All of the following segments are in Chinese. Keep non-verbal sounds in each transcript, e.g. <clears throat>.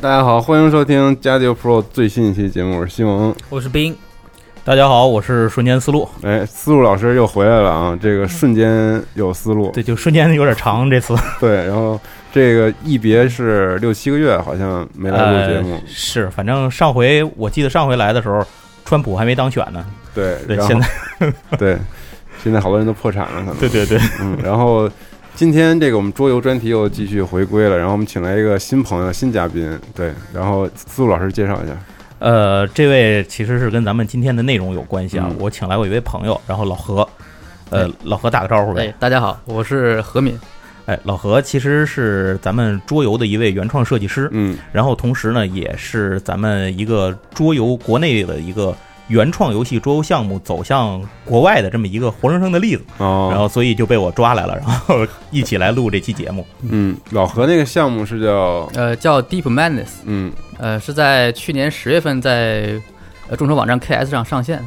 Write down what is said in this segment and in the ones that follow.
大家好，欢迎收听《加迪 Pro》最新一期节目，我是西蒙。我是冰。大家好，我是瞬间思路。哎，思路老师又回来了啊！这个瞬间有思路，对，就瞬间有点长这次。<laughs> 对，然后这个一别是六七个月，好像没来录节目。呃是，反正上回我记得上回来的时候，川普还没当选呢。对，对，现在 <laughs> 对，现在好多人都破产了，可能。<laughs> 对对对，嗯，然后今天这个我们桌游专题又继续回归了，然后我们请来一个新朋友、新嘉宾，对，然后思路老师介绍一下。呃，这位其实是跟咱们今天的内容有关系啊。嗯我请来我一位朋友，然后老何，呃，老何打个招呼呗。哎，大家好，我是何敏。哎，老何其实是咱们桌游的一位原创设计师，嗯然后同时呢，也是咱们一个桌游国内的一个原创游戏桌游项目走向国外的这么一个活生生的例子。哦，然后所以就被我抓来了，然后一起来录这期节目。嗯，老何那个项目是叫呃，叫 Deep Madness，嗯呃，是在去年十月份在呃众筹网站 KS 上上线，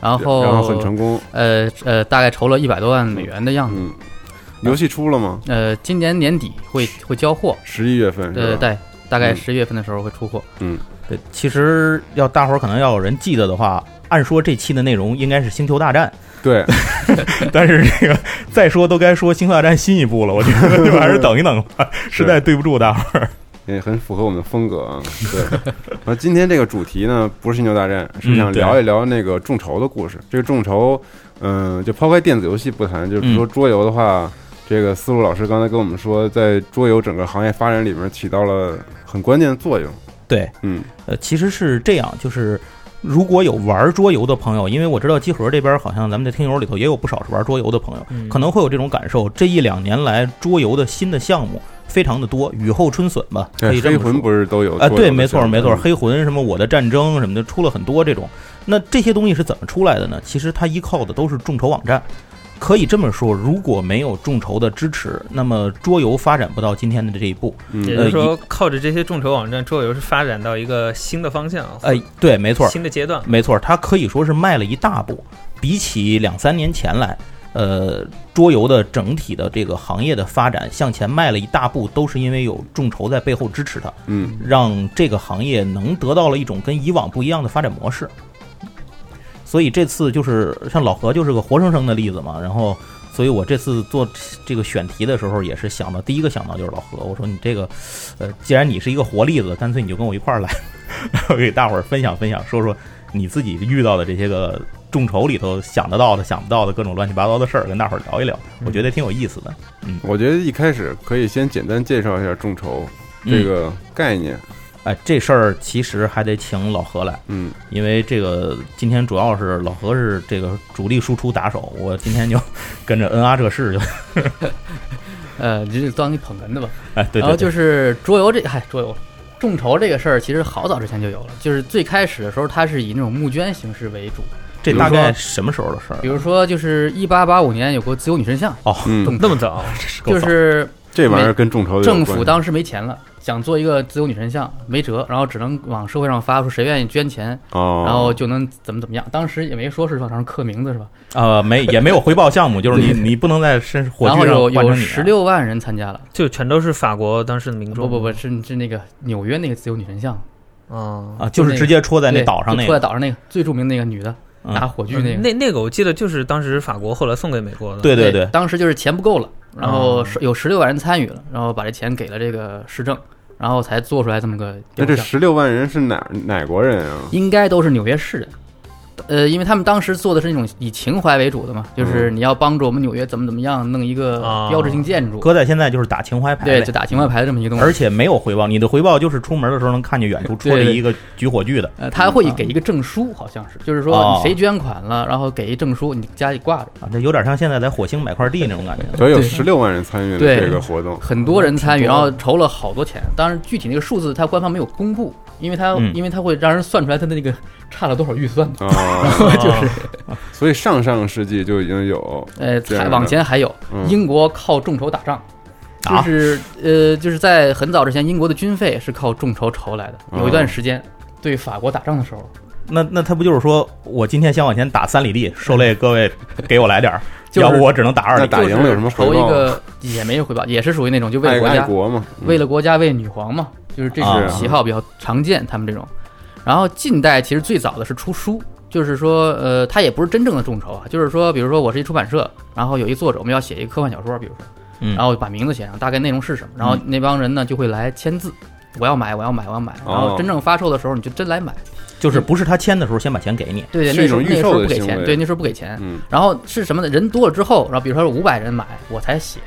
然后然后很成功，呃呃，大概筹了一百多万美元的样子。嗯，游戏出了吗？呃，今年年底会会交货，十一月份是呃，吧？对，大概嗯十一月份的时候会出货。嗯，对，其实要大伙儿可能要有人记得的话，按说这期的内容应该是《星球大战 <laughs> 对，》，但是这个再说都该说《星球大战》新一部了，我觉得就还是等一等吧，<laughs> 实在对不住大伙儿。也很符合我们的风格啊。对，然后今天这个主题呢，不是星球大战，是想聊一聊那个众筹的故事。这个众筹，嗯，就抛开电子游戏不谈，就是比如说桌游的话，这个思路老师刚才跟我们说，在桌游整个行业发展里面起到了很关键的作用。对，嗯呃，其实是这样，就是如果有玩桌游的朋友，因为我知道集合这边好像咱们的听友里头也有不少是玩桌游的朋友，嗯可能会有这种感受。这一两年来，桌游的新的项目非常的多，雨后春笋吧，可以对，黑魂这么说。不是都有啊，对，没错，没错，嗯黑魂什么我的战争什么的出了很多这种。那这些东西是怎么出来的呢？其实它依靠的都是众筹网站。可以这么说，如果没有众筹的支持，那么桌游发展不到今天的这一步。也就是说，靠着这些众筹网站，桌游是发展到一个新的方向，哎，对，没错，新的阶段。没错，它可以说是迈了一大步。比起两三年前来，呃，桌游的整体的这个行业的发展向前迈了一大步，都是因为有众筹在背后支持它，嗯让这个行业能得到了一种跟以往不一样的发展模式。所以这次就是像老何就是个活生生的例子嘛，然后。所以我这次做这个选题的时候，也是想到第一个想到就是老何。我说你这个，呃，既然你是一个活例子，干脆你就跟我一块儿来，<laughs> 然后给大伙儿分享分享，说说你自己遇到的这些个众筹里头想得到的、想不到的各种乱七八糟的事儿，跟大伙儿聊一聊，我觉得挺有意思的。嗯我觉得一开始可以先简单介绍一下众筹这个概念。哎，这事儿其实还得请老何来，嗯因为这个今天主要是老何是这个主力输出打手，我今天就 <laughs> 跟着恩阿这事就，<laughs> 呃，就是当你捧哏的吧。哎，对然后对对，就是桌游这，嗨，桌游众筹这个事儿，其实好早之前就有了。就是最开始的时候，它是以那种募捐形式为主。这大概什么时候的事儿比？如说，就是一八八五年有个自由女神像，哦，嗯，那么早，就是这玩意儿跟众筹有关系政府当时没钱了，想做一个自由女神像，没辙，然后只能往社会上发，说谁愿意捐钱，哦，然后就能怎么怎么样。当时也没说是往上刻名字是吧？呃，没也没有回报项目，就是你你不能在身 <laughs> 火炬然后有有上换成你啊十六万人参加了，就全都是法国当时的民众。不不不是是那个纽约那个自由女神像，啊啊，就是直接戳在那岛上那个，戳在岛上那个最著名那个女的嗯拿火炬那个，那那个我记得就是当时法国后来送给美国的。对对对，当时就是钱不够了，然后有十六万人参与了，然后把这钱给了这个市政，然后才做出来这么个那这十六万人是哪哪国人啊？应该都是纽约市人。呃，因为他们当时做的是那种以情怀为主的嘛，就是你要帮助我们纽约怎么怎么样弄一个哦标志性建筑，搁在现在就是打情怀牌对，就打情怀牌的这么一个东西。而且没有回报，你的回报就是出门的时候能看见远处戳着对对一个举火炬的，呃，他会给一个证书，好像是，就是说谁捐款了，然后给一证书，你家里挂着。啊，这有点像现在在火星买块地那种感觉。所以有十六万人参与了这个活动，很多人参与，然后筹了好多钱。当然，具体那个数字他官方没有公布，因为他、嗯因为他会让人算出来他的那个差了多少预算。啊，<laughs> 就是 <laughs> 所以上上个世纪就已经有呃，还往前还有嗯英国靠众筹打仗，啊就是呃，就是在很早之前，英国的军费是靠众筹筹来的。有一段时间对法国打仗的时候，那那他不就是说我今天先往前打三里地，受累各位给我来点儿，<laughs> 就是要不我只能打二里。那打赢了有什么回报筹一个也没有回报，也是属于那种就为了国家，国嘛，嗯为了国家为女皇嘛，就是这啊种喜好比较常见，他们这种。然后近代其实最早的是出书，就是说，呃，它也不是真正的众筹啊，就是说，比如说我是一出版社，然后有一作者，我们要写一个科幻小说，比如说，嗯。然后把名字写上，大概内容是什么，然后那帮人呢就会来签字，我要买，我要买，我要买，然后哦真正发售的时候你就真来买，就是不是他签的时候先把钱给你，对对，那时候那时候不给钱，的行为。对，那时候不给钱，嗯，然后是什么呢？人多了之后，然后比如说五百人买，我才写，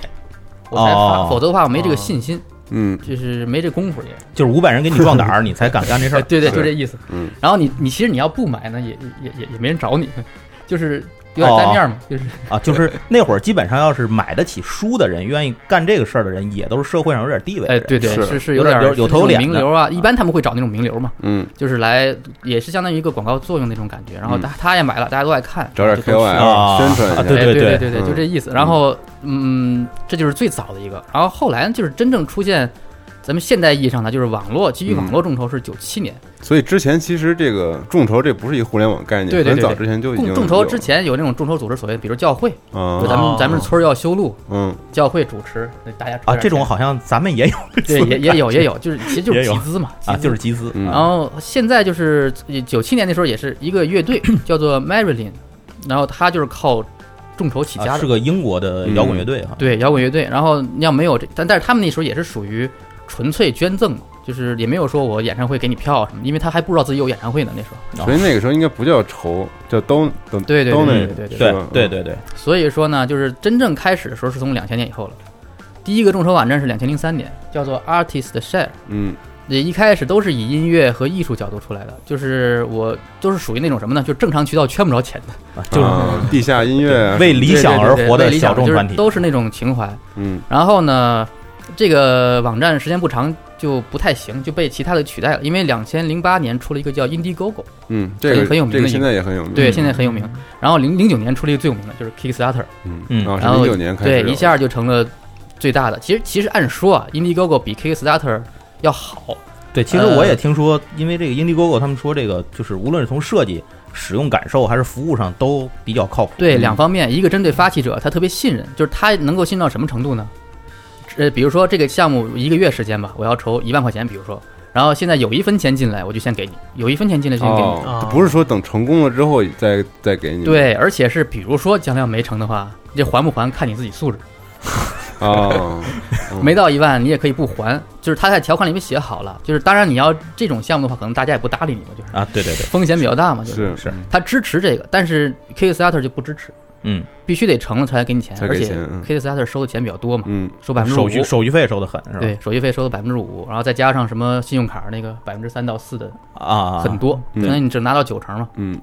我才发，哦。否则的话我没这个信心，嗯就是没这功夫也。就是五百人给你壮胆儿，你才敢干这事儿。哎 <laughs> 对对，就这意思。嗯，然后你你其实你要不买呢，也也也也没人找你，就是有点单面嘛，就是啊，就是那会儿基本上要是买得起书的人，愿意干这个事儿的人，也都是社会上有点地位的哎，人。对对，是是是有点有有头有脸名流啊，一般他们会找那种名流嘛，嗯，就是来也是相当于一个广告作用那种感觉。然后嗯他他也买了，大家都爱看，找点就都去 KOL 啊宣传一下，啊对哎对对对对，嗯就这意思。然后嗯，这就是最早的一个。然后后来，就是真正出现咱们现代意义上呢，就是网络基于网络众筹是九七年。所以之前其实这个众筹这不是一个互联网概念，对对对很早之前就已经众众筹之前有那种众筹组织，所谓比如教会，啊就咱们咱们村儿要修路，嗯教会主持，大家啊，这种好像咱们也有对也也有也有，就是其实就是集资嘛，啊，就是集资。嗯然后现在就是九七年那时候也是一个乐队 <clears throat> 叫做 Marilyn，然后他就是靠众筹起家啊，的，是个英国的摇滚乐队哈。对摇滚乐队。然后你要没有这，但但是他们那时候也是属于纯粹捐赠嘛，就是也没有说我演唱会给你票什么，因为他还不知道自己有演唱会呢那时候。所以那个时候应该不叫筹，叫都都对对对对对对对对对对，所以说呢，就是真正开始的时候是从两千年以后了。第一个众筹网站是两千零三年，叫做 Artist Share。嗯也一开始都是以音乐和艺术角度出来的，就是我都是属于那种什么呢？就正常渠道圈不着钱的，啊就是啊 <laughs> 地下音乐啊为理想而活的对对对为理想就是小众团体。都是那种情怀。嗯然后呢，这个网站时间不长就不太行，就被其他的取代了。因为两千零八年出了一个叫 Indiegogo，嗯，这个很有名的这个现在也很有名，对，现在很有名。然后零零九年出了一个最有名的，就是 Kickstarter，嗯嗯然后零九年开始对一下就成了最大的。其实其实按说啊，Indiegogo 比 Kickstarter 要好，对，其实我也听说，因为这个 Indiegogo 他们说这个就是无论是从设计、使用感受还是服务上都比较靠谱。对，嗯两方面，一个针对发起者，他特别信任，就是他能够信任到什么程度呢？呃，比如说这个项目一个月时间吧，我要筹一万块钱，比如说，然后现在有一分钱进来，我就先给你，有一分钱进来就先给你。哦，不是说等成功了之后再再给你，对，而且是比如说将来要没成的话，这还不还看你自己素质。哦，<laughs> 没到一万你也可以不还，就是他在条款里面写好了，就是当然你要这种项目的话，可能大家也不搭理你嘛，就是啊，对对对，风险比较大嘛，就是是。是，他支持这个，但是 Kickstarter 就不支持，嗯，必须得成了才给你钱，才而且给钱嗯 Kickstarter 收的钱比较多嘛，嗯收百分之五手续手续费收的很是吧？对，手续费收的百分之五，然后再加上什么信用卡那个百分之三到四的，啊，很多，嗯相当于你只拿到九成嘛。嗯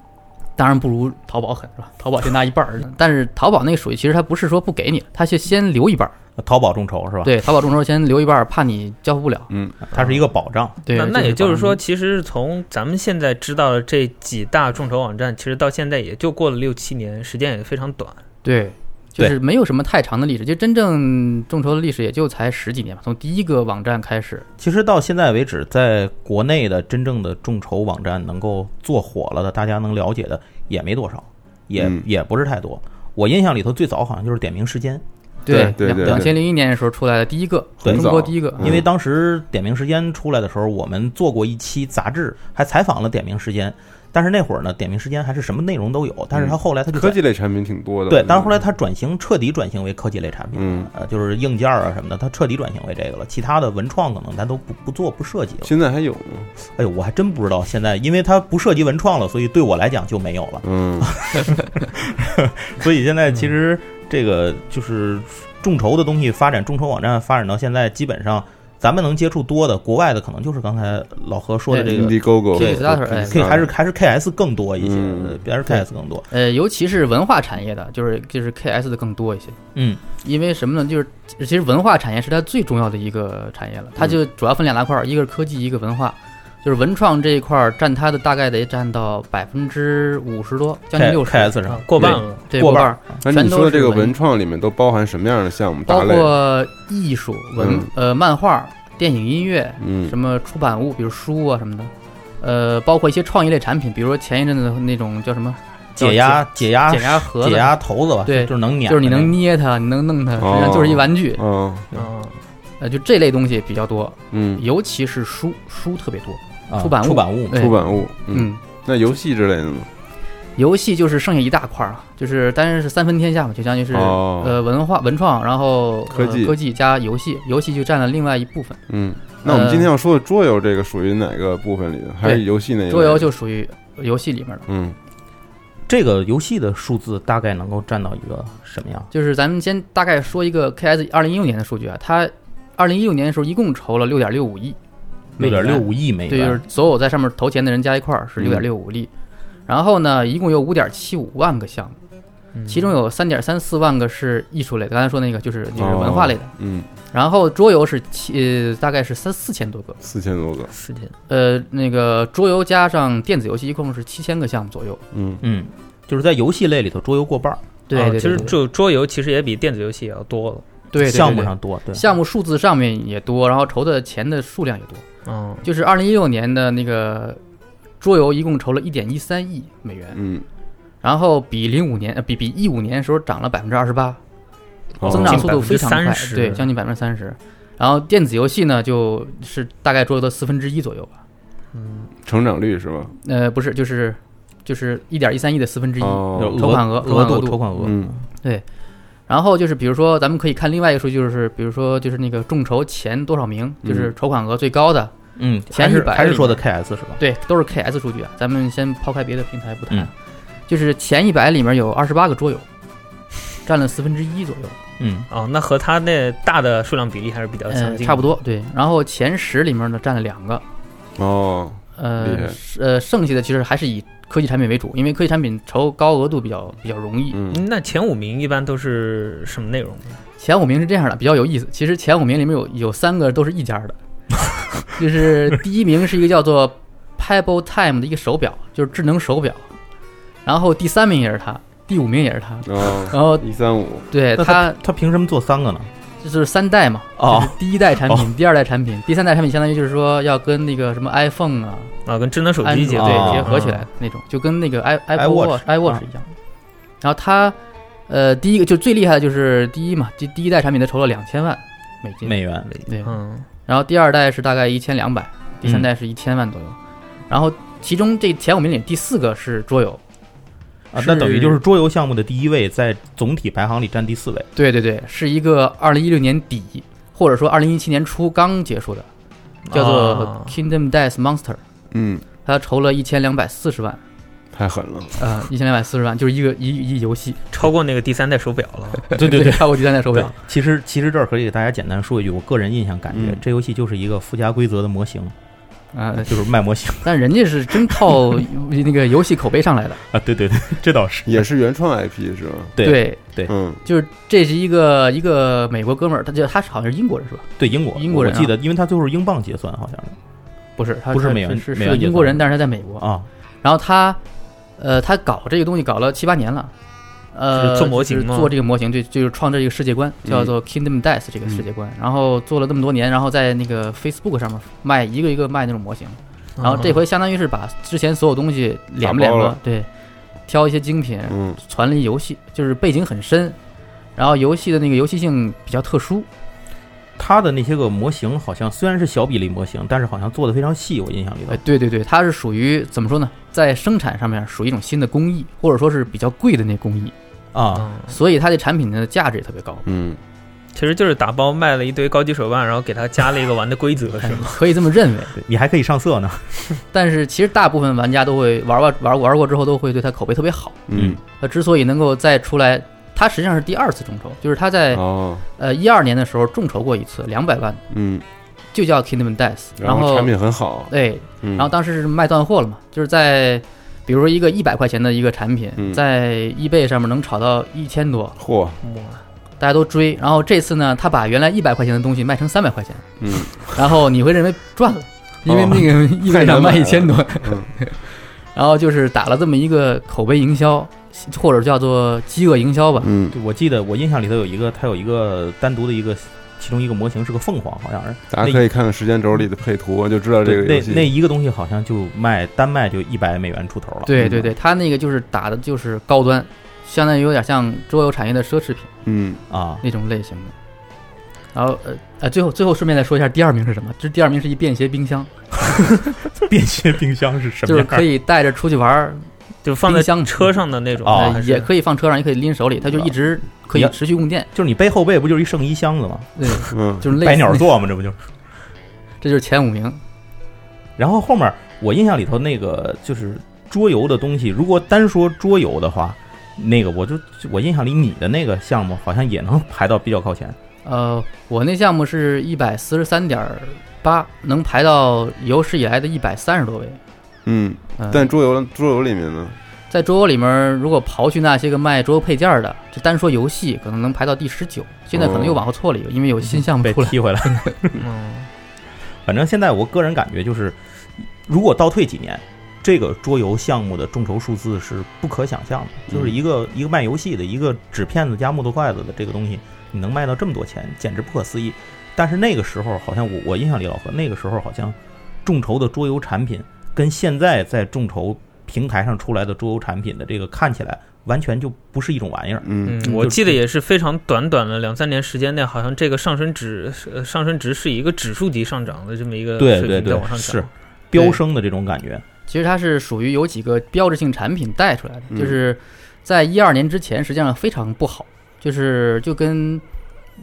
当然不如淘宝狠是吧？淘宝先拿一半儿，但是淘宝那个属于其实它不是说不给你，它是先留一半儿。淘宝众筹是吧？，对，淘宝众筹先留一半儿，怕你交付不了。嗯，它是一个保障。对，那那也就是说，其实从咱们现在知道的这几大众筹网站，其实到现在也就过了六七年，时间也非常短。对，就是没有什么太长的历史，就真正众筹的历史也就才十几年吧，从第一个网站开始。其实到现在为止，在国内的真正的众筹网站能够做火了的，大家能了解的也没多少，也、嗯也不是太多。我印象里头最早好像就是点名时间，对对对两千零一年的时候出来的第一个，对中国第一个，嗯因为当时点名时间出来的时候，我们做过一期杂志，还采访了点名时间。但是那会儿呢，点名时间还是什么内容都有，但是他后来他就科技类产品挺多的。对，但是后来他转型，彻底转型为科技类产品，嗯，呃，就是硬件啊什么的，他彻底转型为这个了。其他的文创可能咱都不不做不涉及了。现在还有吗？哎呦，我还真不知道现在，因为它不涉及文创了，所以对我来讲就没有了。嗯，<laughs> 所以现在其实这个就是众筹的东西发展，众筹网站发展到现在，基本上咱们能接触多的，国外的可能就是刚才老何说的这个 Indiegogo 对 Kickstarter，哎 K 还是还是 KS 更多一些，嗯还是 KS 更多。呃，尤其是文化产业的，就是就是 KS 的更多一些。嗯，因为什么呢？就是其实文化产业是它最重要的一个产业了，它就主要分两大块儿，一个是科技，一个文化。就是文创这一块儿占它的大概得占到百分之五十多，将近六十 KS 上啊过半了。对，过半儿。那你全都说的这个文文创里面都包含什么样的项目？包？括艺术、文嗯呃漫画、电影、音乐，嗯什么出版物，比如书啊什么的，呃，包括一些创意类产品，比如说前一阵子的那种叫什么解压解压解压盒子、解压头子吧，对，就是能捏，就是你能捏它，你能弄它，实际上就是一玩具。嗯嗯，呃，就这类东西比较多，嗯，尤其是书，书特别多，啊出版物，出版物出版物，嗯，那游戏之类的呢？游戏就是剩下一大块儿啊，就是当然是三分天下嘛，就相当于是、哦呃文化文创，然后科技呃、科技加游戏，游戏就占了另外一部分。嗯，那我们今天要说的桌游，这个属于哪个部分里的？还是游戏那？桌游就属于游戏里面的。嗯，这个游戏的数字大概能够占到一个什么样？就是咱们先大概说一个 KS 二零一六年的数据啊，它二零一六年的时候一共筹了六点六五亿，六点六五亿美对，就是，所有在上面投钱的人加一块儿是嗯。六点六五亿。然后呢，一共有五点七五万个项目，嗯。其中有三点三四万个是艺术类的，刚才说那个就是就是文化类的。哦嗯，然后桌游是七呃大概是三四千多个，四千多个，四千。呃，那个桌游加上电子游戏一共是七千个项目左右。嗯。嗯，就是在游戏类里头，桌游过半儿，对对对啊其实对。就桌游其实也比电子游戏也要多了。对对对项目上多，对，项目数字上面也多，然后筹的钱的数量也多。嗯，就是二零一六年的那个桌游一共筹了一点一三亿美元，嗯，然后比零五年呃比比一五年的时候涨了百分之二十八，哦增长速度非常快，30%对，将近百分之三十。然后电子游戏呢，就是大概桌游的四分之一左右吧。嗯成长率是吧？呃，不是，就是就是一点一三亿的四分之一，哦，筹款额额度筹款额，嗯对。然后就是比如说，咱们可以看另外一个数据，就是比如说就是那个众筹前多少名，就是筹款额最高的，嗯，前一百还是说的 KS 是吧？对，都是 KS 数据啊。咱们先抛开别的平台不谈，嗯就是前一百里面有二十八个桌游，占了四分之一左右，嗯，哦，那和它那大的数量比例还是比较相呃，近，差不。多对。然后前十里面呢占了两个，哦，厉呃呃，剩下的其实还是以科技产品为主，因为科技产品筹高额度比较比较容易。那前五名一般都是什么内容呢？前五名是这样的，比较有意思。其实前五名里面有有三个都是一家的，就是第一名是一个叫做 Pebble Time 的一个手表，就是智能手表，然后第三名也是它，第五名也是它，哦，然后一三五，对他他凭什么做三个呢？就是三代嘛，哦。就是第一代产品、第二代产品、第三代产品，相当于就是说要跟那个什么 iPhone 啊、啊，跟智能手机结，对哦结合起来的那种，就跟那个 i iWatch iWatch 啊一样。然后它，呃，第一个就最厉害的就是第一嘛，第第一代产品它筹了两千万美金，美元，对，嗯，然后第二代是大概一千两百，第三代是一千万左右。然后其中这前五名里第四个是桌游，啊，那等于就是桌游项目的第一位，在总体排行里占第四位。对对对，是一个二零一六年底或者说二零一七年初刚结束的，叫做啊 Kingdom Death Monster，嗯，它筹了一千两百四十万，太狠了，呃，一千两百四十万就是一个一一游戏，超过那个第三代手表了。对对对超过第三代手表。，其实其实这儿可以给大家简单说一句，我个人印象感觉，嗯这游戏就是一个附加规则的模型，啊、就是卖模型但人家是真靠 <laughs> 那个游戏口碑上来的，啊。对对对，这倒是。也是原创 IP 是吧？对对，嗯，就是这是一个一个美国哥们儿，他叫他好像是英国人是吧？对英国，英国人啊我记得，因为他最后是英镑结算，好像是不是，他他不是美元是是英国人，但是他在美国。啊。然后他，呃，他搞这个东西搞了七八年了，呃，做模型就是做这个模型，对，就是创造这个世界观，叫做 Kingdom Death 这个世界观。然后做了这么多年，然后在那个 Facebook 上面卖一个一个卖那种模型。然后这回相当于是把之前所有东西连不连了，对，挑一些精品，嗯，传了一游戏，就是背景很深。然后游戏的那个游戏性比较特殊，它的那些个模型好像虽然是小比例模型，但是好像做的非常细，我印象里头哎，。对对对，它是属于怎么说呢，在生产上面属于一种新的工艺，或者说是比较贵的那工艺，啊，嗯，所以它的产品的价值也特别高，嗯，其实就是打包卖了一堆高级手办，然后给它加了一个玩的规则，是吗？<laughs> 可以这么认为。你还可以上色呢。<laughs> 但是其实大部分玩家都会玩玩玩玩过之后都会对它口碑特别好。嗯，它之所以能够再出来，它实际上是第二次众筹，就是它在哦，呃一二年的时候众筹过一次两百万，嗯，就叫 Kingdom Death，然后产品很好，对，嗯，然后当时是卖断货了嘛，就是在比如说一个一百块钱的一个产品，嗯。在 eBay 上面能炒到一千多，嚯，大家都追。然后这次呢，他把原来一百块钱的东西卖成三百块钱，嗯，然后你会认为赚了，因为哦那个 <laughs> eBay 上卖一千多，嗯。<laughs> 然后就是打了这么一个口碑营销，或者叫做饥饿营销吧。嗯，对我记得我印象里头有一个，它有一个单独的一个，其中一个模型是个凤凰，好像是。大家可以看看时间轴里的配图，就知道这个那游戏。那一个东西好像就卖单卖就一百美元出头了。对对对，它那个就是打的就是高端，相当于有点像桌游产业的奢侈品嗯，啊，那种类型的。然后呃呃，最后最后顺便再说一下第二名是什么？这第二名是一便携冰箱，<laughs> 便携冰箱是什么？<laughs> 就是可以带着出去玩儿，就放在冰箱车上的那种，也可以放车上，也可以拎手里，它就一直可以持续供电。就是你背后背不就是一圣衣箱子吗？对，嗯，就是类似百鸟座嘛，这不就是？<laughs> 这就是前五名。然后后面我印象里头那个就是桌游的东西，如果单说桌游的话，那个我就我印象里你的那个项目好像也能排到比较靠前。呃，我那项目是一百四十三点八，能排到有史以来的一百三十多位。嗯，呃、但桌游桌游里面呢，在桌游里面，如果刨去那些个卖桌游配件儿的，就单说游戏，可能能排到第十九。现在可能又往后错了一个，因为有新项目被出来。踢回来。<laughs> 嗯，反正现在我个人感觉就是，如果倒退几年，这个桌游项目的众筹数字是不可想象的。就是一个一个卖游戏的一个纸片子加木头筷子的这个东西，你能卖到这么多钱，简直不可思议。但是那个时候，好像我我印象里老何那个时候好像众筹的桌游产品跟现在在众筹平台上出来的桌游产品的这个看起来完全就不是一种玩意儿。嗯嗯，我记得也是非常短短的两三年时间内，好像这个上升值呃上升值是一个指数级上涨的这么一个水对对对平在往上，涨。是飙升的这种感觉。其实它是属于有几个标志性产品带出来的，嗯就是在一二年之前，实际上非常不好，就是就跟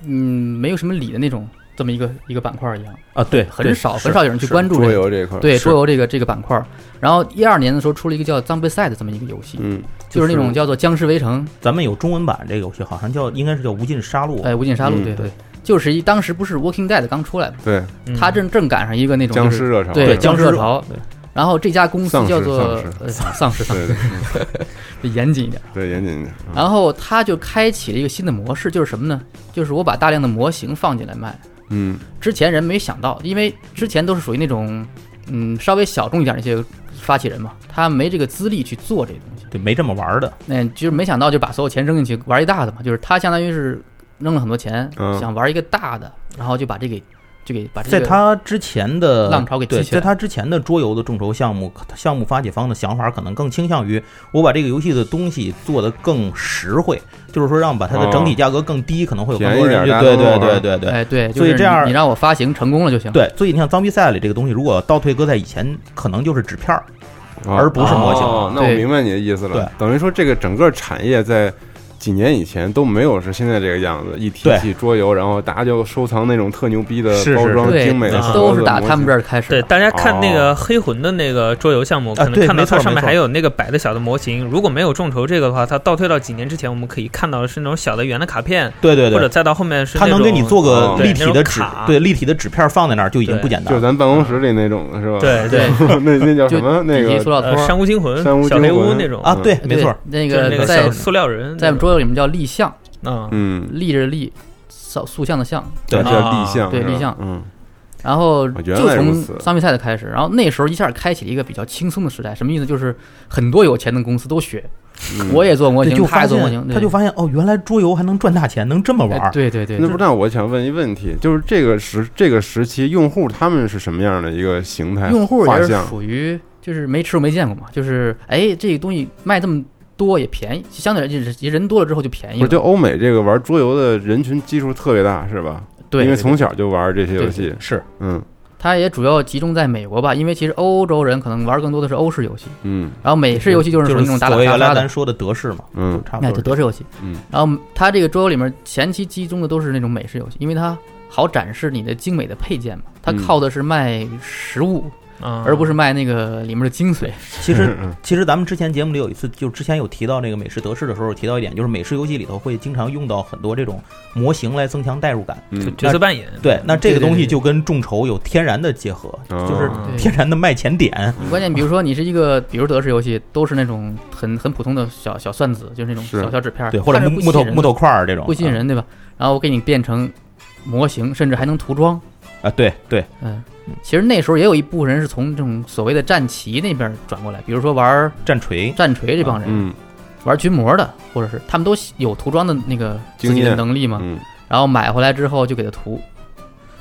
嗯没有什么理的那种这么一个一个板块一样，啊，对，很少很少有人去关注这个。游这一块儿，对是。桌游这个这个板块，然后一二年的时候出了一个叫《脏杯赛》的这么一个游戏，嗯，就是那种叫做僵尸围城，咱们有中文版这个游戏，好像叫应该是叫《无尽杀戮》。哎，无尽杀戮，嗯对对，就是一当时不是 Walking Dead 刚出来嘛，对，他正正赶上一个那种就是僵尸热潮，对僵尸热潮。对，然后这家公司叫做丧呃丧尸丧对尸，<laughs> 得严谨一点。对，严谨一点然后他就开启了一个新的模式，就是什么呢？就是我把大量的模型放进来卖。嗯之前人没想到，因为之前都是属于那种嗯稍微小众一点的一些发起人嘛，他没这个资历去做这个东西。对，没这么玩的。那就是没想到就把所有钱扔进去玩一大的嘛，就是他相当于是扔了很多钱，嗯想玩一个大的，然后就把这给就给把这个在他之前的浪潮给他之前的桌游的众筹项目，项目发起方的想法可能更倾向于我把这个游戏的东西做得更实惠，就是说让把它的整体价格更低，可能会有更多人便宜点对对对对对对。所以这样你你让我发行成功了就行。对，所以你像脏比赛里这个东西，如果倒退搁在以前，可能就是纸片儿，哦而不是模型哦那我明白你的意思对了，等于说这个整个产业在。几年以前都没有是现在这个样子，一提对起桌游，然后大家就收藏那种特牛逼的是是包装精美的盒子都是打他们这儿开始。对，大家看那哦个黑魂的那个桌游项目，可能对没错看到它上面还有那个摆的小的模型。如果没有众筹这个的话，它倒退到几年之前，我们可以看到的是那种小的圆的卡片，对对对，或者再到后面是它能给你做个哦立体的纸对立体的纸片放在那儿就已经不简单了。就是咱办公室里那种的是吧？对对，<laughs> 那那叫什么？那个呃，料托山屋惊魂、山无小黑屋那种。啊，对，没错，那个那个小塑料人在桌游里面叫立像，嗯，嗯，立着立，塑塑像的像。对叫啊立项，对立项嗯然后就从来如此桑比赛的开始，然后那时候一下开启了一个比较轻松的时代。什么意思？就是很多有钱的公司都学，嗯我也做模型，就发他也做模型现，他就发现哦，原来桌游还能赚大钱，能这么玩。对对对，那不，那我想问一问题，就是这个时这个时期用户他们是什么样的一个形态？用户也是属于就是没吃过没见过嘛，就是哎这个东西卖这么多也便宜，相对来讲人人多了之后就便宜了。就欧美这个玩桌游的人群基数特别大，是吧？对，因为从小就玩这些游戏，是，嗯，它也主要集中在美国吧，因为其实欧洲人可能玩更多的是欧式游戏，嗯，然后美式游戏就是属于那种打打杀杀的，咱说的德式嘛，嗯，差不多哎，就德式游戏。嗯，然后它这个桌游里面前期集中的都是那种美式游戏，因为它好展示你的精美的配件嘛，它嗯靠的是卖实物，啊，而不是卖那个里面的精髓。<laughs> 其实嗯。其实咱们之前节目里有一次，就之前有提到那个美式德式的时候，提到一点，就是美式游戏里头会经常用到很多这种模型来增强代入感。嗯，角色扮演，对，那这个东西就跟众筹有天然的结合，哦。就是天然的卖钱点。关键比如说你是一个，比如德式游戏都是那种很很普通的小小算子，就是那种小小纸片儿，对，或者是木头木头块儿这种。不吸引人，对吧？然后我给你变成模型，甚至还能涂装。啊，对对，嗯，其实那时候也有一部分人是从这种所谓的战旗那边转过来，比如说玩战锤战锤这帮人，嗯玩军模的，或者是他们都有涂装的那个自己的能力嘛，嗯，然后买回来之后就给他涂，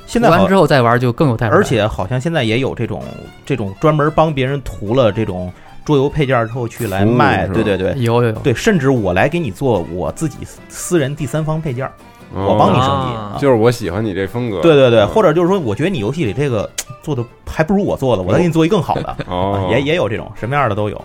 现在涂完之后再玩就更有代入感。而且好像现在也有这种这种专门帮别人涂了这种桌游配件之后去来卖，对对对有有有，对，甚至我来给你做我自己私人第三方配件，哦我帮你升级啊啊。就是我喜欢你这风格，对对对，嗯或者就是说，我觉得你游戏里这个做的还不如我做的，我再给你做一更好的，哦啊，也也有这种什么样的都有。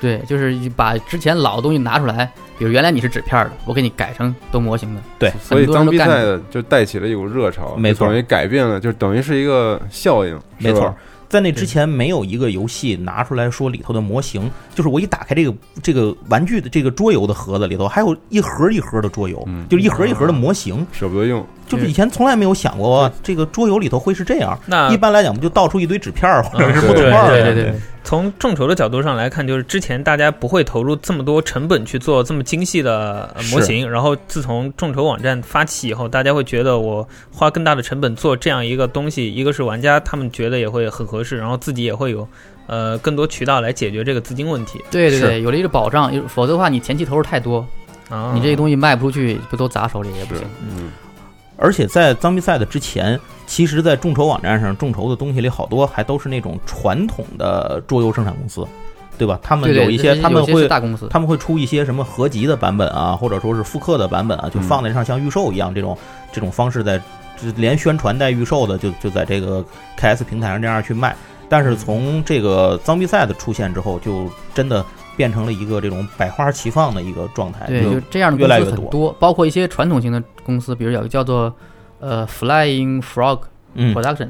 对，就是把之前老的东西拿出来，比如原来你是纸片的，我给你改成都模型的。对，所以当比赛的就带起了一股热潮，没错就等于改变了，就等于是一个效应，没错在那之前没有一个游戏拿出来说里头的模型，就是我一打开这个这个玩具的这个桌游的盒子里头，还有一盒一盒的桌游，嗯。就是一盒一盒的模型，舍不得用，就是以前从来没有想过这个桌游里头会是这样。那一般来讲，不就倒出一堆纸片儿或者是嗯木头对块儿啊？对对对，从众筹的角度上来看，就是之前大家不会投入这么多成本去做这么精细的呃模型，然后自从众筹网站发起以后，大家会觉得我花更大的成本做这样一个东西，一个是玩家他们觉得也会很合适，然后自己也会有呃更多渠道来解决这个资金问题对对对，有了一个保障，否则的话你前期投入太多，啊。你这个东西卖不出去，不都砸手里也不行。，嗯，而且在脏比赛的之前，其实，在众筹网站上，众筹的东西里好多还都是那种传统的桌游生产公司，对吧？他们有一些他们会大公司，他们会出一些什么合集的版本啊，或者说是复刻的版本啊，就放在上像预售一样这种这种方式在，就连宣传带预售的就就在这个 KS 平台上这样去卖。但是从这个脏比赛的出现之后，就真的变成了一个这种百花齐放的一个状态。对，就就这样的公越来越多。司很多，包括一些传统型的公司，比如有个叫做呃 Flying Frog 嗯，Production，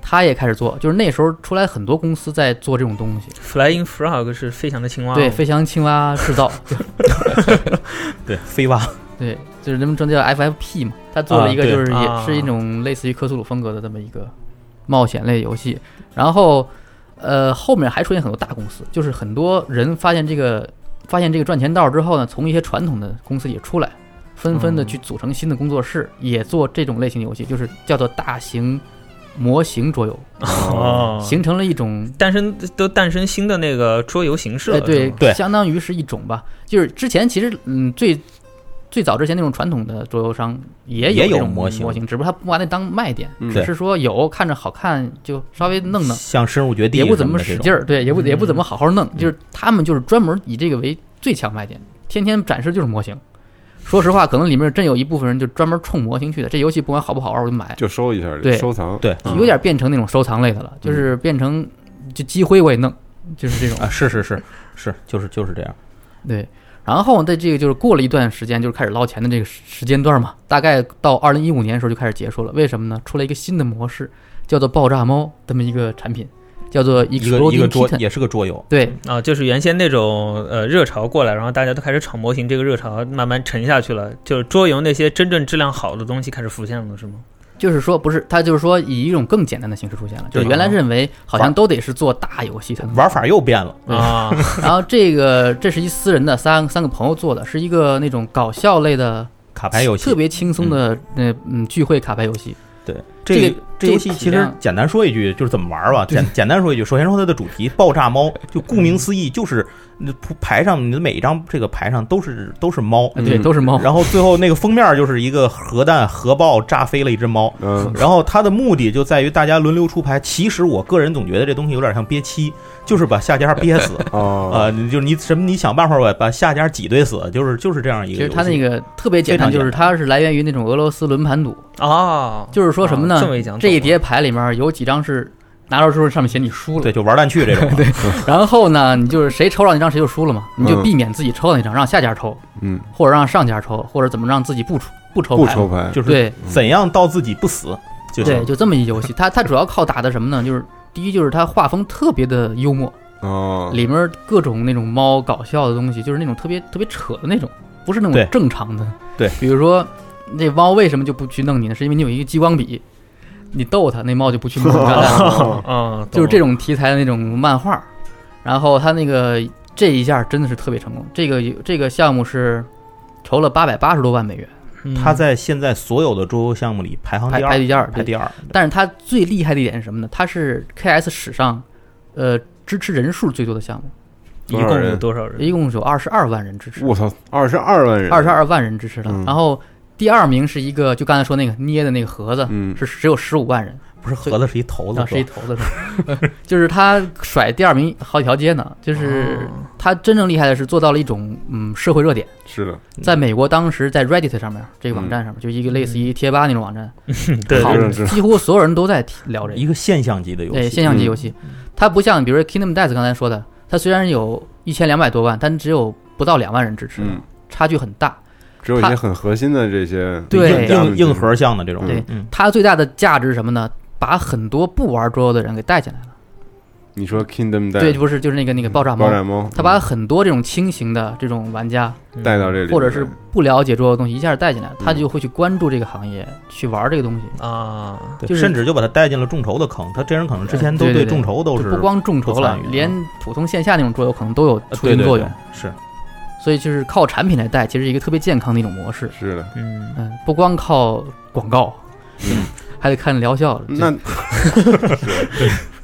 它也开始做，就是那时候出来很多公司在做这种东西，Flying Frog 是飞翔的青蛙，对，飞翔青蛙 <laughs> 制造，<laughs> 对，飞蛙，对，就是人们称叫 FFP 嘛，他做了一个就是也啊是一种类似于克苏鲁风格的这么一个冒险类游戏，然后呃后面还出现很多大公司，就是很多人发现这个发现这个赚钱道之后呢，从一些传统的公司也出来，纷纷的去组成新的工作室，也做这种类型游戏，就是叫做大型模型桌游，哦，形成了一种诞生都诞生新的那个桌游形式了，哎，对对相当于是一种吧。就是之前其实嗯最最早之前那种传统的桌游商也也有这种模型模型，只不过他不把那当卖点，嗯只是说有看着好看就稍微弄弄，像深入绝地也不怎么使劲儿，对，也不也不怎么嗯好好弄，就是他们就是专门以这个为最强卖点，天天展示就是模型。说实话，可能里面真有一部分人就专门冲模型去的。这游戏不管好不好玩，我就买，就收一下，对收藏，对嗯有点变成那种收藏类的了，就是变成就积灰我也弄，就是这种。啊，是是是是，就是就是这样。对，然后在这个就是过了一段时间，就是开始捞钱的这个时时间段嘛，大概到二零一五年的时候就开始结束了。为什么呢？出了一个新的模式，叫做爆炸猫这么一个产品，叫做一个一个桌。也是个桌游，对啊，就是原先那种呃热潮过来，然后大家都开始炒模型，这个热潮慢慢沉下去了，就是桌游那些真正质量好的东西开始浮现了，是吗？就是说不是，他就是说以一种更简单的形式出现了。就是原来认为好像都得是做大游戏才能玩法又变了。啊，<laughs> 然后这个这是一私人的三三个朋友做的，是一个那种搞笑类的卡牌游戏特别轻松的那嗯聚会卡牌游戏。对这这个这游戏其实简单说一句，就是怎么玩吧。<laughs> 简简单说一句，首先说它的主题“爆炸猫”，就顾名思义，就是牌上你的每一张这个牌上都是都是猫，对，都是猫。然后最后那个封面就是一个核弹核爆炸飞了一只猫。嗯，然后它的目的就在于大家轮流出牌。其实我个人总觉得这东西有点像憋气，就是把下家憋死。哦，啊，就是你什么你想办法把把下家挤兑死，就是就是这样一个。其实它那个特别简单，就是它是来源于那种俄罗斯轮盘赌啊，就是说什么呢？这一叠牌里面有几张是拿到之后上面写你输了，对，就玩蛋去这种。<laughs> 对，<laughs> 然后呢，你就是谁抽到那张谁就输了嘛，你就避免自己抽到那张，让下家抽，嗯，或者让上家抽，或者怎么让自己不抽不抽不抽牌，就是对，怎样到自己不死，对，就这么一游戏。它它主要靠打的什么呢？就是第一就是它画风特别的幽默哦，里面各种那种猫搞笑的东西，就是那种特别特别扯的那种，不是那种正常的。对，比如说那猫为什么就不去弄你呢？是因为你有一个激光笔。你逗它，那猫就不去摸 <laughs> 了。啊 <laughs> <laughs> 就是这种题材的那种漫画，然后他那个这一下真的是特别成功。这个这个项目是筹了八百八十多万美元，他在现在所有的桌游项目里排行排排第二，排第二。但是它最厉害的一点是什么呢？它是 KS 史上呃支持人数最多的项目，一共有多少人？一共有二十二万人支持。我操，二十二万人，二十二万人支持的。然后。第二名是一个，就刚才说那个捏的那个盒子，是只有十五万人，不是盒子是一头子，是一头子是吧，<laughs> 就是他甩第二名好几条街呢。就是他真正厉害的是做到了一种嗯社会热点，是的，在美国当时在 Reddit 上面这个网站上面，就一个类似于贴吧那种网站，<laughs> 对，几乎所有人都在聊这一个现象级的游戏，对现象级游戏。它不像比如说 Kingdom Death 刚才说的，它虽然有一千两百多万，但只有不到两万人支持，差距很大。只有一些很核心的这些对硬硬核项的这种，对它最大的价值是什么呢？把很多不玩桌游的人给带进来了。你说 Kingdom 对，不是就是那个那个爆炸猫，爆炸猫，他把很多这种轻型的这种玩家带到这里，或者是不了解桌游的东西一下带进来，他就会去关注这个行业，去玩这个东西。啊，就是甚至就把他带进了众筹的坑。他这人可能之前都对众筹都是不光众筹了，连普通线下那种桌游可能都有促进作用，是。所以就是靠产品来带，其实是一个特别健康的一种模式。是的，嗯嗯，不光靠广告，嗯，<laughs> 还得看疗效。那，<laughs> <laughs>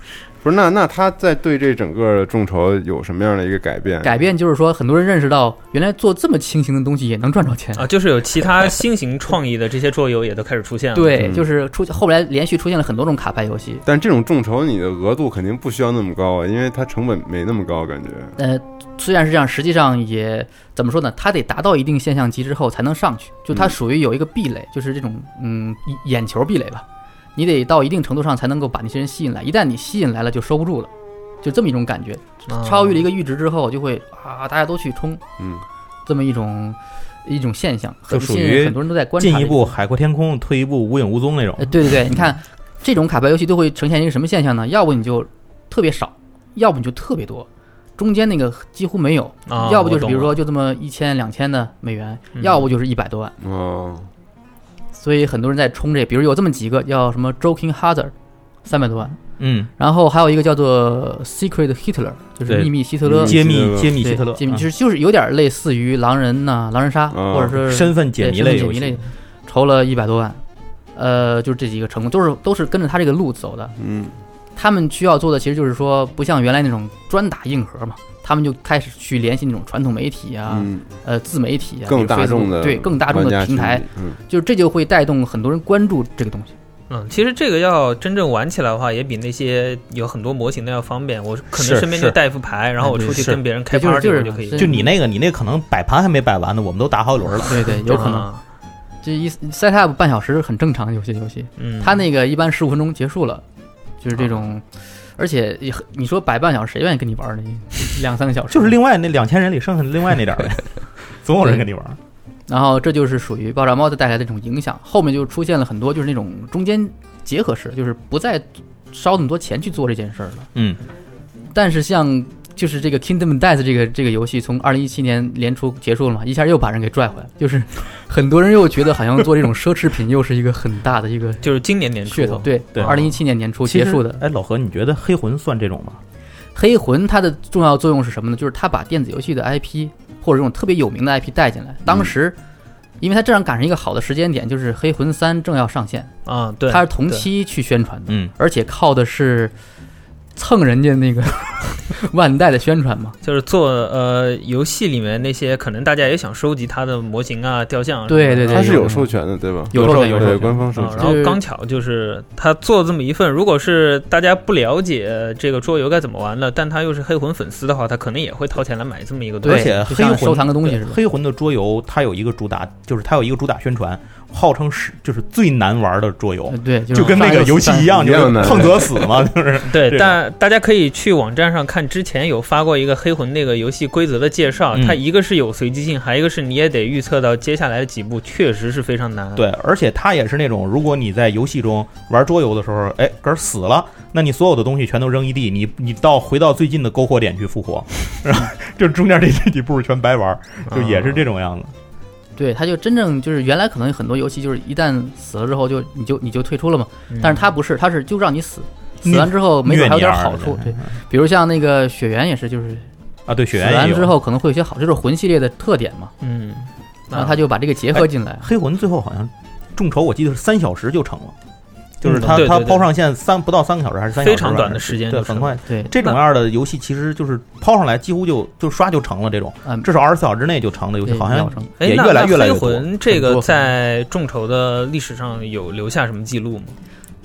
不是那那他在对这整个众筹有什么样的一个改变？改变就是说，很多人认识到，原来做这么轻型的东西也能赚着钱啊！就是有其他新型创意的这些桌游也都开始出现了。<laughs> 对，就是出后来连续出现了很多种卡牌游戏。但这种众筹，你的额度肯定不需要那么高啊，因为它成本没那么高，感觉。呃。虽然是这样，实际上也怎么说呢？它得达到一定现象级之后才能上去，就它属于有一个壁垒，就是这种嗯眼球壁垒吧。你得到一定程度上才能够把那些人吸引来，一旦你吸引来了就收不住了，就这么一种感觉。超越了一个阈值之后，就会啊大家都去冲，嗯，这么一种一种现象，就属于很多人都在观察。进一步海阔天空，退一步无影无踪那种。对对对，你看这种卡牌游戏都会呈现一个什么现象呢？要不你就特别少，要不你就特别多。中间那个几乎没有，要不就是比如说就这么一千两千的美元，要不就是一百多万。哦，所以很多人在冲这，比如有这么几个叫什么 Joking Hazard，三百多万。嗯，然后还有一个叫做 Secret Hitler，就是秘密希特勒，揭秘揭秘希特勒，揭秘就是就是有点类似于狼人呐、狼人杀，或者是身份解谜类解谜类，筹了一百多万。呃，就是这几个成功，都是都是跟着他这个路走的。嗯。他们需要做的其实就是说，不像原来那种专打硬核嘛，他们就开始去联系那种传统媒体啊，呃，自媒体啊，更大众的对更大众的平台，就这就会带动很多人关注这个东西。嗯，其实这个要真正玩起来的话，也比那些有很多模型的要方便。我可能身边就带副牌，然后我出去跟别人开 party 就可以。就你那个，你那可能摆盘还没摆完呢，我们都打好几轮了。对对，有可能。这一 set up 半小时很正常，有些游戏，嗯，他那个一般十五分钟结束了，就是这种。而且你说摆半小时，谁愿意跟你玩呢？<laughs> 两三个小时，就是另外那两千人里剩下另外那点儿呗，<laughs> 总有人跟你玩。然后这就是属于爆炸猫的带来的这种影响，后面就出现了很多就是那种中间结合式，就是不再烧那么多钱去做这件事儿了。嗯，但是像。就是这个 Kingdom Death 这个这个游戏从二零一七年年初结束了嘛，一下又把人给拽回来，就是很多人又觉得好像做这种奢侈品又是一个很大的一个，就是今年年初噱头，对对，二零一七年年初结束的。哎，老何，你觉得黑魂算这种吗？黑魂它的重要作用是什么呢？就是它把电子游戏的 IP 或者这种特别有名的 IP 带进来。当时因为它正好赶上一个好的时间点，就是《黑魂三》正要上线，啊，对，它是同期去宣传的，嗯，而且靠的是蹭人家那个 <laughs> 万代的宣传嘛。就是做呃游戏里面那些可能大家也想收集它的模型啊、雕像啊，对对对它是有授权的，对吧？有授权有官方授权。然。后刚巧就是他做这么一份，如果是大家不了解这个桌游该怎么玩的，但他又是黑魂粉丝的话，他可能也会掏钱来买这么一个东西。而且黑魂收藏个东西似的。对黑魂的桌游它有一个主打，就是它有一个主打宣传，号称是就是最难玩的桌游。呃，对，就跟那个游戏一样，就是碰则死嘛，就是。对，这大家可以去网站上看，之前有发过一个黑魂那个游戏规则的介绍，嗯。它一个是有随机性，还一个是你也得预测到接下来的几步，确实是非常难。对，而且它也是那种，如果你在游戏中玩桌游的时候，哎，嗝儿死了，那你所有的东西全都扔一地，你你到回到最近的篝火点去复活，<laughs> 然后就中间这这几步全白玩，<laughs> 就也是这种样子。对，它就真正就是原来可能很多游戏就是一旦死了之后就你就你就退出了嘛，嗯。但是它不是，它是就让你死，死完之后没准还有点好。处对，比如像那个血缘也是，就是啊，对，血死缘也有完之后可能会有些好，这是魂系列的特点嘛。嗯，然后他就把这个结合进来，黑魂最后好像众筹，我记得是三小时就成了，就是嗯它对对对它抛上线三不到三个小时还是三小时，非常短的时间对，很快。对，这种样的游戏其实就是抛上来几乎就就刷就成了，这种嗯，至少二十四小时之内就成的游戏，好像也越来越来越多。魂这个在众筹的历史上有留下什么记录吗？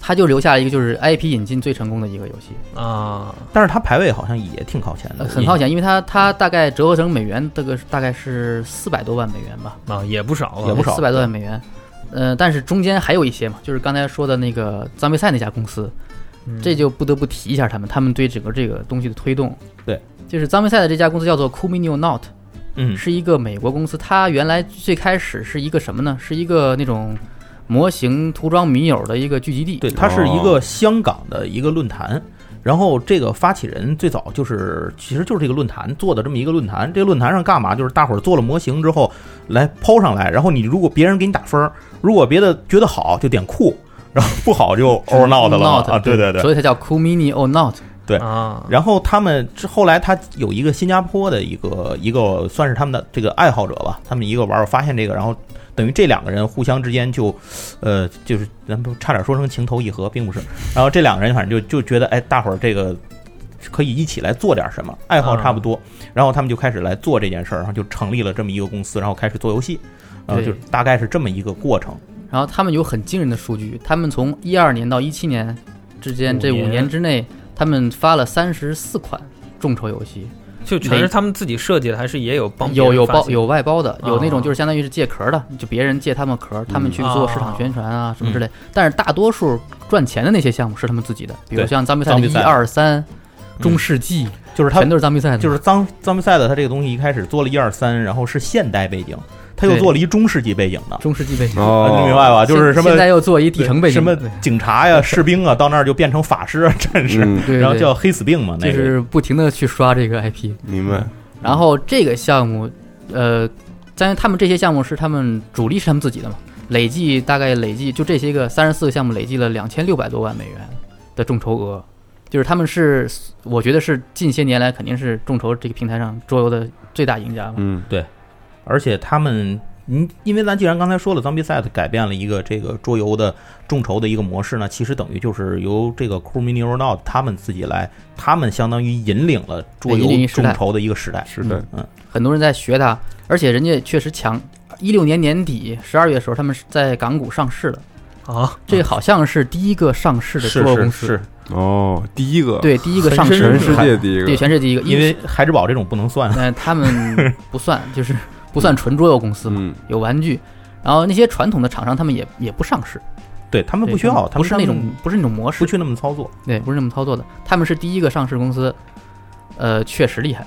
他就留下一个就是 IP 引进最成功的一个游戏，啊，但是它排位好像也挺靠前的，呃很靠前，因为它它大概折合成美元，这个大概是四百多万美元吧，啊，也不少了，也不少四百多万美元。呃，但是中间还有一些嘛，就是刚才说的那个脏杯赛那家公司，嗯这就不得不提一下他们，他们对整个这个东西的推动。对，就是脏杯赛的这家公司叫做 Cuminio Not，嗯，是一个美国公司。它原来最开始是一个什么呢？是一个那种模型涂装迷友的一个聚集地。对，它是一个香港的一个论坛。然后这个发起人最早就是，其实就是这个论坛做的这么一个论坛。这个论坛上干嘛？就是大伙儿做了模型之后来抛上来，然后你如果别人给你打分儿，如果别的觉得好就点酷，然后不好就 <laughs> or not 了 Not，啊！对对对，所以它叫 Cumini or Not。对啊，然后他们之后来，他有一个新加坡的一个一个算是他们的这个爱好者吧，他们一个玩儿发现这个，然后等于这两个人互相之间就，呃，就是咱们差点说成情投意合，并不是。然后这两个人反正就就觉得，哎，大伙儿这个可以一起来做点什么，爱好差不多，然后他们就开始来做这件事儿，然后就成立了这么一个公司，然后开始做游戏，然后就大概是这么一个过程。然后他们有很惊人的数据，他们从一二年到一七年之间这五年之内，他们发了三十四款众筹游戏，就全是他们自己设计的，还是也有帮有有包有外包的，有那种哦。就是相当于是借壳的，就别人借他们壳，他们去做市场宣传啊什么之类。嗯但是大多数赚钱的那些项目是他们自己的，比如像咱们赛的一二三、中世纪，就是他全都是脏比赛的，就是脏脏比赛的，他这个东西一开始做了一二三，然后是现代背景，他又做了一中世纪背景的。中世纪背景。哦啊，你明白吧？就是什么现在又做一底层背景，什么警察呀、士兵啊，到那儿就变成法师啊、战士，嗯，对对然后叫黑死病嘛，那个就是不停的去刷这个 IP。明白。然后这个项目，呃，但他们这些项目是他们主力是他们自己的嘛，累计大概累计就这些个三十四个项目累计了两千六百多万美元的众筹额，就是他们是我觉得是近些年来肯定是众筹这个平台上桌游的最大赢家嘛。嗯，而且他们，嗯，因为咱既然刚才说了，Zombie Set 改变了一个这个桌游的众筹的一个模式呢，其实等于就是由这个 Cool Mini or Not 他们自己来，他们相当于引领了桌游众筹的一个时代。是的，嗯很多人在学他，而且人家确实强。一六年年底十二月的时候，他们是在港股上市了，啊，这好像是第一个上市的是是桌游公司，是，哦，第一个，对，第一个上市全世界第一个，对，全世界第一个，因为孩之宝这种不能算。呃，他们不算，就是不算纯桌游公司嘛，嗯，有玩具。然后那些传统的厂商，他们也也不上市，对他们不需要，他们不是那种不是那种模式不，去那么操作。对，不是那么操作的。他们是第一个上市公司，呃，确实厉害。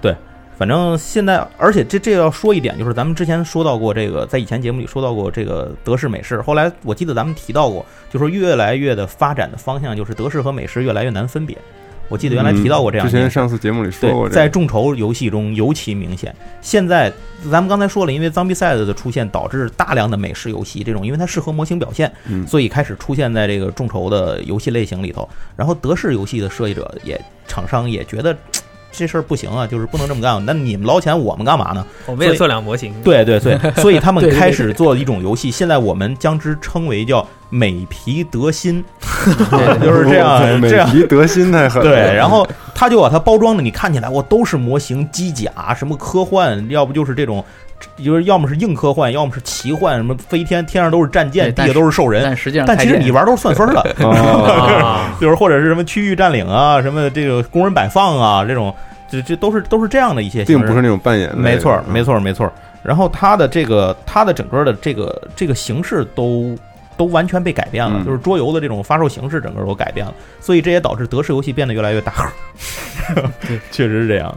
对反正现在，而且这这要说一点，就是咱们之前说到过这个，在以前节目里说到过这个德式美式。后来我记得咱们提到过，就说越来越的发展的方向就是德式和美式越来越难分别。我记得原来提到过这样嗯之前上次节目里说过，这个，在众筹游戏中尤其明显。现在咱们刚才说了，因为 Zombie Side 的出现，导致大量的美式游戏这种，因为它适合模型表现，嗯所以开始出现在这个众筹的游戏类型里头。然后德式游戏的设计者也厂商也觉得。嘖这事儿不行啊，就是不能这么干。那你们捞钱，我们干嘛呢？我们也做两模型。对对对，<laughs> 所以他们开始做一种游戏，现在我们将之称为叫美皮德心，<laughs> 就是这样美这样。皮德心太狠。对，然后他就把它包装的，你看起来我都是模型、机甲，什么科幻，要不就是这种，就是要么是硬科幻，要么是奇幻，什么飞天，天上都是战舰，地下都是兽人。但实际上但其实你玩都是算分的，<laughs> <laughs> 哦，就是或者是什么区域占领啊，什么这个工人摆放啊，这种，这这都是都是这样的一些并不是那种扮演。没错，嗯没错，没错。然后它的这个，它的整个的这个这个形式都都完全被改变了，嗯就是桌游的这种发售形式整个都改变了，所以这也导致德式游戏变得越来越大。<laughs> 确实是这样。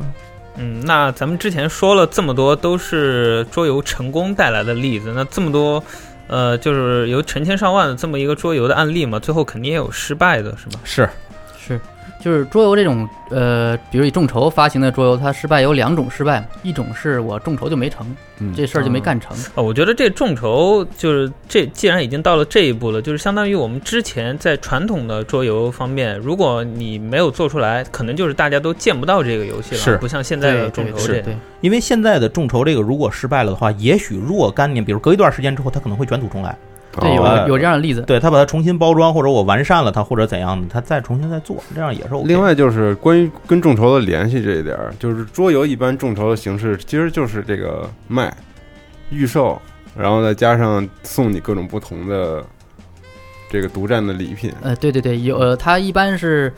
嗯，那咱们之前说了这么多都是桌游成功带来的例子，那这么多，呃，就是有成千上万的这么一个桌游的案例嘛，最后肯定也有失败的，是吧？是，是，就是桌游这种呃，比如以众筹发行的桌游，它失败有两种失败，一种是我众筹就没成，嗯这事儿就没干成。哦，我觉得这众筹就是这，既然已经到了这一步了，就是相当于我们之前在传统的桌游方面，如果你没有做出来，可能就是大家都见不到这个游戏了，是不像现在的众筹。对，因为现在的众筹这个如果失败了的话，也许若干年，比如隔一段时间之后，它可能会卷土重来。对有哦有这样的例子。对他把它重新包装，或者我完善了它，或者怎样的，他再重新再做，这样也是 OK。另外就是关于跟众筹的联系这一点儿，就是桌游一般众筹的形式其实就是这个卖、预售，然后再加上送你各种不同的这个独占的礼品。呃，对对对，有呃，它一般是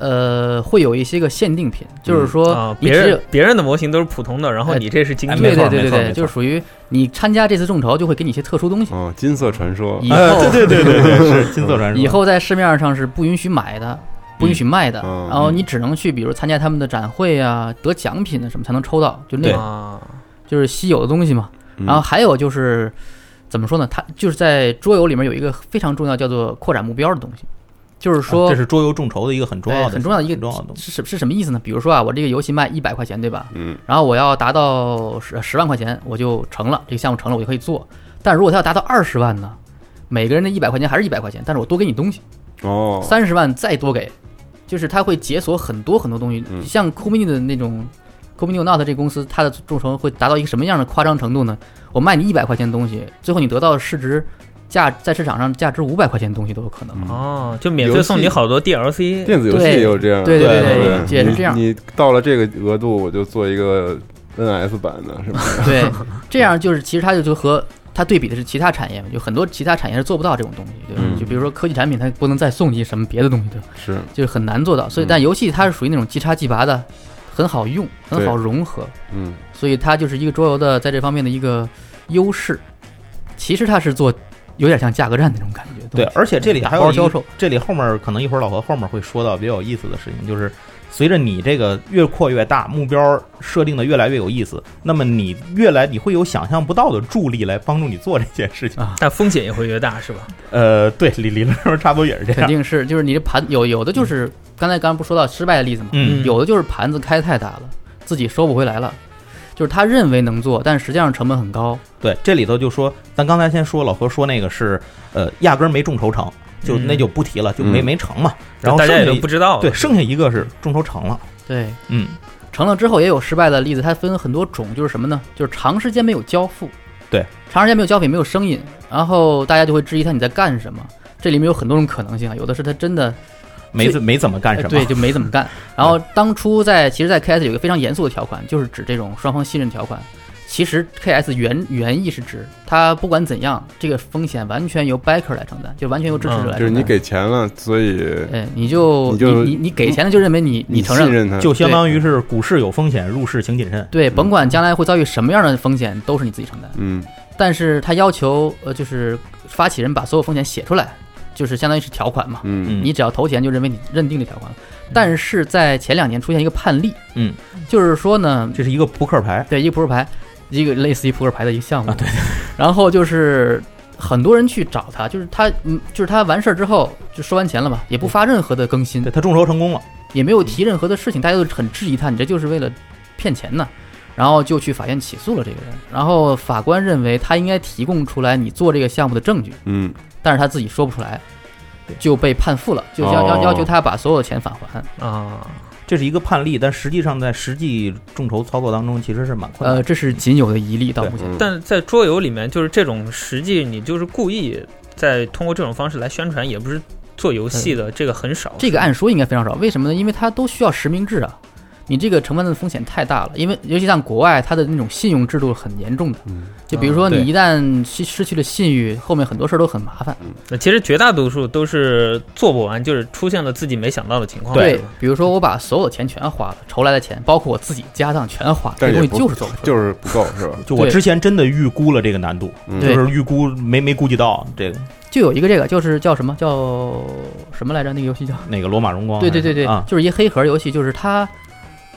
呃会有一些个限定品，就是说别人别人的模型都是普通的，然后哎你这是精哎对的。对对对对，就是属于你参加这次众筹就会给你一些特殊东西，哦，金色传说以后、哎，对对对对对，是 <laughs> 金色传说。以后在市面上是不允许买的。不允许卖的，嗯然后你只能去，比如参加他们的展会啊，得奖品的什么才能抽到，就那种啊，就是稀有的东西嘛。嗯然后还有就是怎么说呢？它就是在桌游里面有一个非常重要叫做扩展目标的东西，就是说、啊这是桌游众筹的一个很重要的、哎很重要的一个很重要的东西。是什是什么意思呢？比如说啊，我这个游戏卖一百块钱，对吧？嗯然后我要达到十十万块钱，我就成了，这个项目成了，我就可以做。但如果他要达到二十万呢？每个人的一百块钱还是一百块钱，但是我多给你东西，哦，三十万再多给，就是他会解锁很多很多东西。嗯像 c o m i n i 的那种 c o m i n i Not 这个公司，它的众筹会达到一个什么样的夸张程度呢？我卖你一百块钱的东西，最后你得到的市值价在市场上价值五百块钱的东西都有可能。嗯哦，就免费送你好多 DLC。电子游戏也有这样，对对对对也是这样你你到了这个额度，我就做一个 NS 版的，是吧？对，这样就是其实它就就和它对比的是其他产业，就很多其他产业是做不到这种东西，对吧？嗯就比如说科技产品，它不能再送你什么别的东西，对吧？是，就是很难做到。所以，嗯但游戏它是属于那种即插即拔的，很好用，很好融合，嗯所以它就是一个桌游的在这方面的一个优势。其实它是做有点像价格战那种感觉，对，而且这里还有销售，这里后面可能一会儿老何后面会说到比较有意思的事情，就是随着你这个越扩越大，目标设定的越来越有意思，那么你越来你会有想象不到的助力来帮助你做这件事情。啊但风险也会越大，是吧？呃，对，理理论上差不多也是这样。肯定是就是你这盘有有的就是刚才刚刚不说到失败的例子嘛，嗯有的就是盘子开太大了，自己收不回来了。就是他认为能做，但实际上成本很高。对，这里头就说，咱刚才先说老何说那个是呃压根儿没众筹成，就嗯那就不提了，就没嗯没成嘛。然后大家也剩下一都不知道了。对，剩下一个是众筹成了。对，嗯，成了之后也有失败的例子，它分很多种，就是什么呢？就是长时间没有交付，对，长时间没有交付，也没有声音，然后大家就会质疑他你在干什么。这里面有很多种可能性啊，有的是他真的没怎没怎么干什么。呃对，就没怎么干。<laughs> 然后当初在其实，在 KS 有一个非常严肃的条款，就是指这种双方信任条款。其实 KS 原原意是指，他不管怎样，这个风险完全由 backer 来承担，就完全由支持者来承担。就是你给钱了，所以哎，你就你就你你给钱了，就认为你你承认。信任他，就相当于是股市有风险，入市请谨慎。对，甭管将来会遭遇什么样的风险，都是你自己承担。嗯但是他要求，呃，就是发起人把所有风险写出来，就是相当于是条款嘛。嗯嗯你只要投钱，就认为你认定这条款了。但是在前两年出现一个判例，嗯，就是说呢，这是一个扑克牌。对，一个扑克牌，一个类似于扑克牌的一个项目。对。然后就是很多人去找他，就是他，嗯，就是他完事儿之后就收完钱了嘛，也不发任何的更新对，他众筹成功了。也没有提任何的事情，大家都很质疑他，你这就是为了骗钱呢。然后就去法院起诉了这个人，然后法官认为他应该提供出来你做这个项目的证据，嗯但是他自己说不出来，就被判负了，就要要哦要求他把所有的钱返还。啊，这是一个判例，但实际上在实际众筹操作当中，其实是蛮困难的。呃，这是仅有的一例，到目前。嗯但在桌游里面，就是这种实际，你就是故意在通过这种方式来宣传，也不是做游戏的，这个很少。这个按说应该非常少，为什么呢？因为它都需要实名制啊，你这个承担的风险太大了。因为尤其像国外，它的那种信用制度很严重的，嗯就比如说你一旦失失去了信誉，后面很多事儿都很麻烦。那其实绝大多数都是做不完，就是出现了自己没想到的情况。对，比如说我把所有钱全花了，筹来的钱，包括我自己家当全花，这东西就是做不出来。就是不够是吧？<laughs> 就我之前真的预估了这个难度，嗯就是预估没没估计到这个就有一个这个，就是叫什么叫什么来着？那个游戏叫那个罗马荣光。对对对对，啊，就是一黑盒游戏，就是它，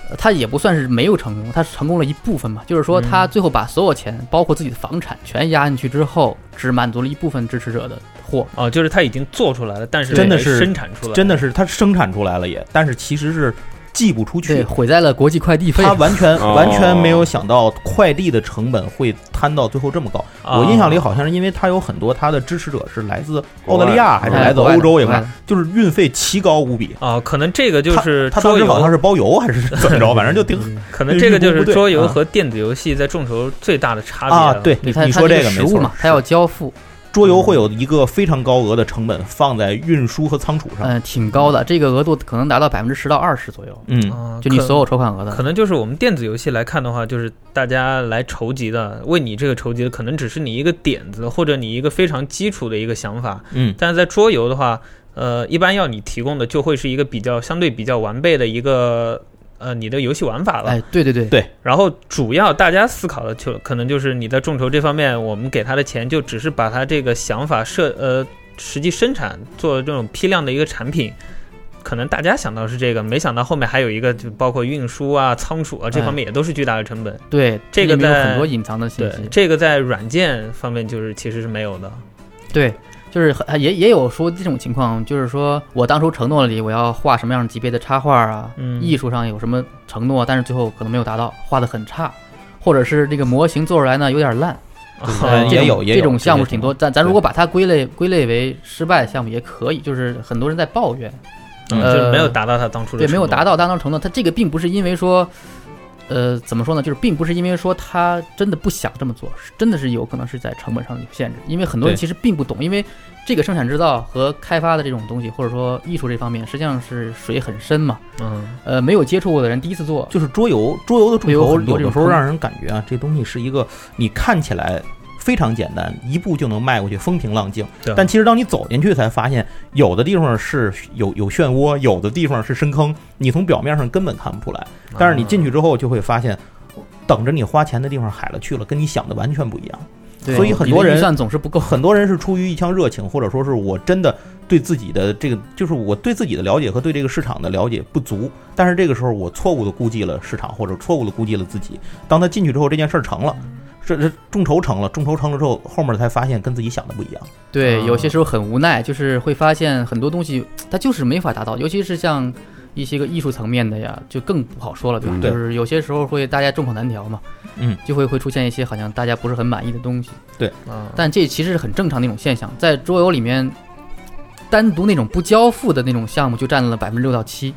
呃它也不算是没有成功，它成功了一部分嘛。就是说，他最后把所有钱，包括自己的房产全压进去之后，只满足了一部分支持者的货。哦，就是他已经做出来了，但是真的是生产出来，真的是他生产出来了也，但是其实是寄不出对，去。毁在了国际快递费他。完全 <laughs> 哦完全没有想到快递的成本会摊到最后这么高。啊我印象里好像是因为他有很多他的支持者是来自澳大利亚还是哎来自欧洲也不就是运费奇高无比。啊，可能这个就是他当桌游，时好像是包邮还是怎么着，<laughs> 反正就挺可能这个就是 <laughs> 桌游啊和电子游戏在众筹最大的差别了。。啊对，你看，你说这个没错这个实物嘛，，他要交付，桌游会有一个非常高额的成本放在运输和仓储上。嗯，挺高的，这个额度可能达到百分之十到二十左右，嗯，就你所有筹款额的可。能就是我们电子游戏来看的话，就是大家来筹集的，为你这个筹集的，可能只是你一个点子，或者你一个非常基础的一个想法。嗯，但是在桌游的话，呃，一般要你提供的就会是一个比较相对比较完备的一个呃你的游戏玩法了。哎，对对对对然后主要大家思考的就可能就是你在众筹这方面，我们给他的钱就只是把他这个想法设呃实际生产做这种批量的一个产品。可能大家想到是这个，没想到后面还有一个，就包括运输啊、仓储啊这方面也都是巨大的成本。对，这个在很多隐藏的信对息，。这个在软件方面就是其实是没有的。对，就是很也也有说这种情况，就是说我当初承诺了你我要画什么样级别的插画啊，嗯艺术上有什么承诺，但是最后可能没有达到，画的很差，或者是这个模型做出来呢有点烂，<laughs> 也有也有这种项目挺多。咱咱如果把它归类归类为失败项目也可以，就是很多人在抱怨，嗯，呃就是没有达到他当初的对，没有达到当初承诺。他这个并不是因为说，呃，怎么说呢？就是并不是因为说他真的不想这么做，是真的是有可能是在成本上有限制。因为很多人其实并不懂，因为这个生产制造和开发的这种东西，或者说艺术这方面，实际上是水很深嘛。嗯，呃，没有接触过的人第一次做，就是桌游，桌游的桌游有时候让人感觉啊，这东西是一个你看起来非常简单，一步就能迈过去，风平浪静。但其实当你走进去，才发现有的地方是有有漩涡，有的地方是深坑，你从表面上根本看不出来。但是你进去之后，就会发现，等着你花钱的地方海了去了，跟你想的完全不一样。所以很多人总是不够。很多人是出于一腔热情，或者说是我真的对自己的这个，就是我对自己的了解和对这个市场的了解不足。但是这个时候，我错误的估计了市场，或者错误的估计了自己。当他进去之后，这件事儿成了，这这众筹成了，众筹成了之后，后面才发现跟自己想的不一样。对，啊有些时候很无奈，就是会发现很多东西它就是没法达到，尤其是像一些个艺术层面的呀，就更不好说了，对吧？嗯就是有些时候会大家众口难调嘛，嗯，就会会出现一些好像大家不是很满意的东西，啊，但这其实是很正常的一种现象，在桌游里面，单独那种不交付的那种项目就占了百分之六到七，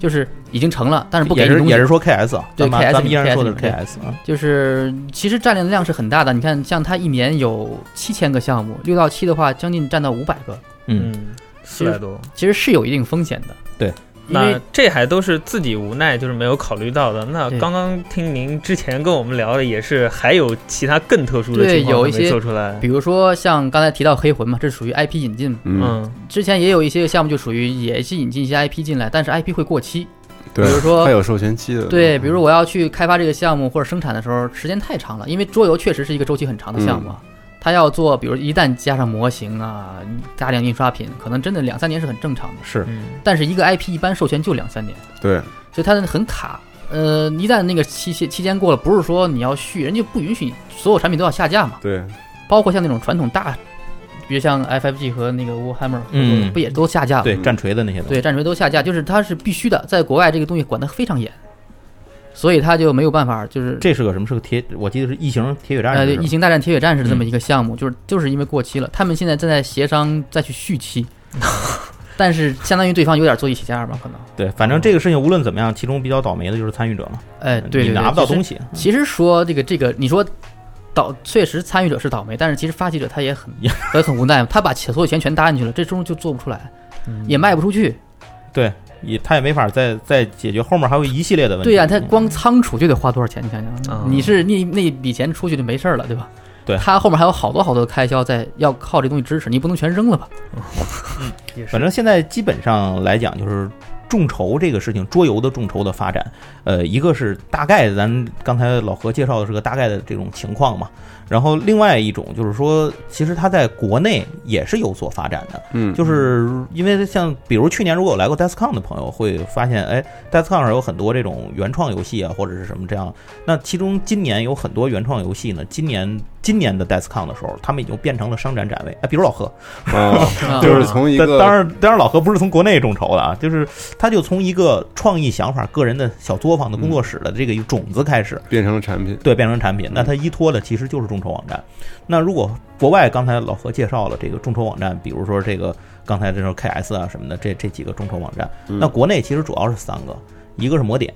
就是已经成了，但是不给你东西也是也是说 KS 啊，对咱们 KS 咱们依然说的是对 KS 啊。就是其实占领的量是很大的。你看，像它一年有七千个项目，六到七的话，将近占到五百个，嗯，嗯，四百多。其实是有一定风险的。对，那这还都是自己无奈，就是没有考虑到的。那刚刚听您之前跟我们聊的，也是还有其他更特殊的对情况没有一些做出来比。如说像刚才提到黑魂嘛，这属于 IP 引进嘛。嗯，嗯，之前也有一些项目就属于也是引进一些 IP 进来，但是 IP 会过期。对，比如说还有授权期的，对，比如我要去开发这个项目或者生产的时候，时间太长了，因为桌游确实是一个周期很长的项目啊。它要做，比如一旦加上模型啊，大量印刷品，可能真的两三年是很正常的。是嗯但是一个 IP 一般授权就两三年，对，所以它很卡。呃，一旦那个期期期间过了，不是说你要续，人家不允许你所有产品都要下架嘛。对，包括像那种传统大，比如像 FFG 和那个 Warhammer，嗯不也都下架了？对战锤的那些东西。对，战锤都下架，就是它是必须的，在国外这个东西管得非常严，所以他就没有办法，就是这是个什么？是个铁，我记得是异形铁血战呃，士呃。对异形大战铁血战士的这么一个项目，就是就是因为过期了，他们现在正在协商再去续期。<laughs> 但是相当于对方有点坐一起价吧，可能。对，反正这个事情无论怎么样，其中比较倒霉的就是参与者嘛。哎，对，你拿不到东西。其实说这个这个，你说倒确实参与者是倒霉，但是其实发起者他也很也很无奈，他把所有钱全搭进去了，这终就做不出来，也卖不出去。对。也他也没法再再解决后面还有一系列的问题。对呀，他光仓储就得花多少钱？你想想，你是那那笔钱出去就没事了，对吧？对，他后面还有好多好多的开销在，要靠这东西支持，你不能全扔了吧？嗯，反正现在基本上来讲，就是众筹这个事情，桌游的众筹的发展，呃，一个是大概咱刚才老何介绍的是个大概的这种情况嘛。然后另外一种就是说，其实它在国内也是有所发展的，嗯，就是因为像比如去年如果有来过 DeskCon 的朋友会发现，哎，DeskCon 上有很多这种原创游戏啊，或者是什么这样。那其中今年有很多原创游戏呢，今年今年的 DeskCon 的时候，他们已经变成了商展展位。哎，比如老何，啊，<laughs> 就是从一个当然当然老何不是从国内众筹的啊，就是他就从一个创意想法、个人的小作坊的工作室的这个种子开始，变成了产品，对，变成产品。那他依托的其实就是众。众筹网站，那如果国外刚才老何介绍了这个众筹网站，比如说这个刚才这种 KS 啊什么的，这这几个众筹网站，那国内其实主要是三个，一个是魔点，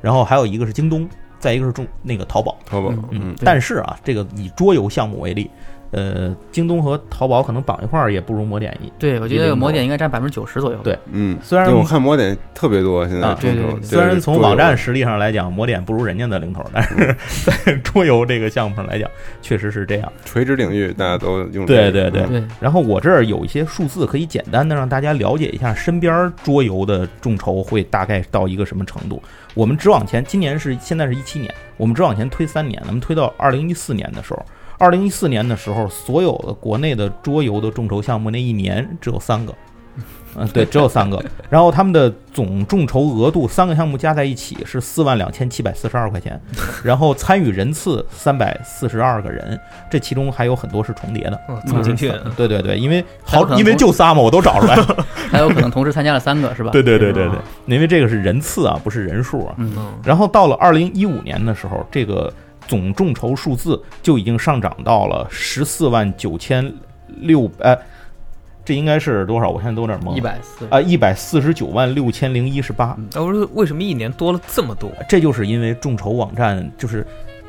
然后还有一个是京东，再一个是中那个淘宝。淘宝，嗯，但是啊，这个以桌游项目为例。呃，京东和淘宝可能绑一块儿也不如魔点一。对，我觉得魔点应该占百分之九十左右。对，嗯，虽然我看魔点特别多，现在对对。虽然从网站实力上来讲，魔点不如人家的零头，但是在 <laughs> 桌游这个项目上来讲，确实是这样。垂直领域大家都用。对对对对。然后我这儿有一些数字，可以简单的让大家了解一下身边桌游的众筹会大概到一个什么程度。我们只往前，今年是现在是一七年，我们只往前推三年，咱们推到二零一四年的时候。二零一四年的时候，所有的国内的桌游的众筹项目，那一年只有三个，嗯，对，只有三个。<laughs> 然后他们的总众筹额度，三个项目加在一起是四万两千七百四十二块钱，然后参与人次三百四十二个人，这其中还有很多是重叠的，这么精确？对对对，因为好，因为就仨嘛，我都找出来了，<laughs> 还有可能同时参加了三个，是吧？<laughs> 对对对对对，因为这个是人次啊，不是人数啊。嗯。然后到了二零一五年的时候，这个。总众筹数字就已经上涨到了十四万九千六，百，这应该是多少？我现在都有点懵。一百四啊，一百四十九万六千零一十八。我说为什么一年多了这么多？这就是因为众筹网站，就是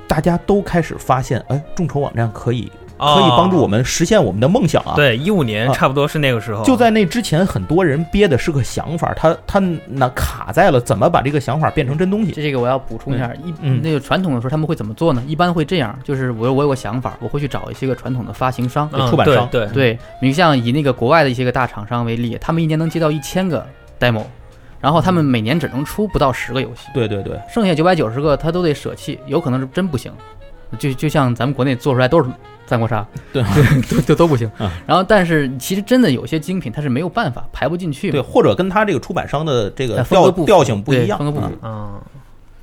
大家都开始发现，哎，众筹网站可以。可以帮助我们实现我们的梦想啊！对，一五年差不多是那个时候。就在那之前，很多人憋的是个想法，他他那卡在了怎么把这个想法变成真东西。这个我要补充一下，一那个传统的时候他们会怎么做呢？一般会这样，就是我我有个想法，我会去找一些个传统的发行商、出版商。对对，你像以那个国外的一些个大厂商为例，他们一年能接到一千个 demo，然后他们每年只能出不到十个游戏。对对对，剩下九百九十个他都得舍弃，有可能是真不行。就就像咱们国内做出来都是三国杀，对，都都都不行。然后，但是其实真的有些精品它是没有办法排不进去，对，或者跟它这个出版商的这个调调性不一样，风格不符啊。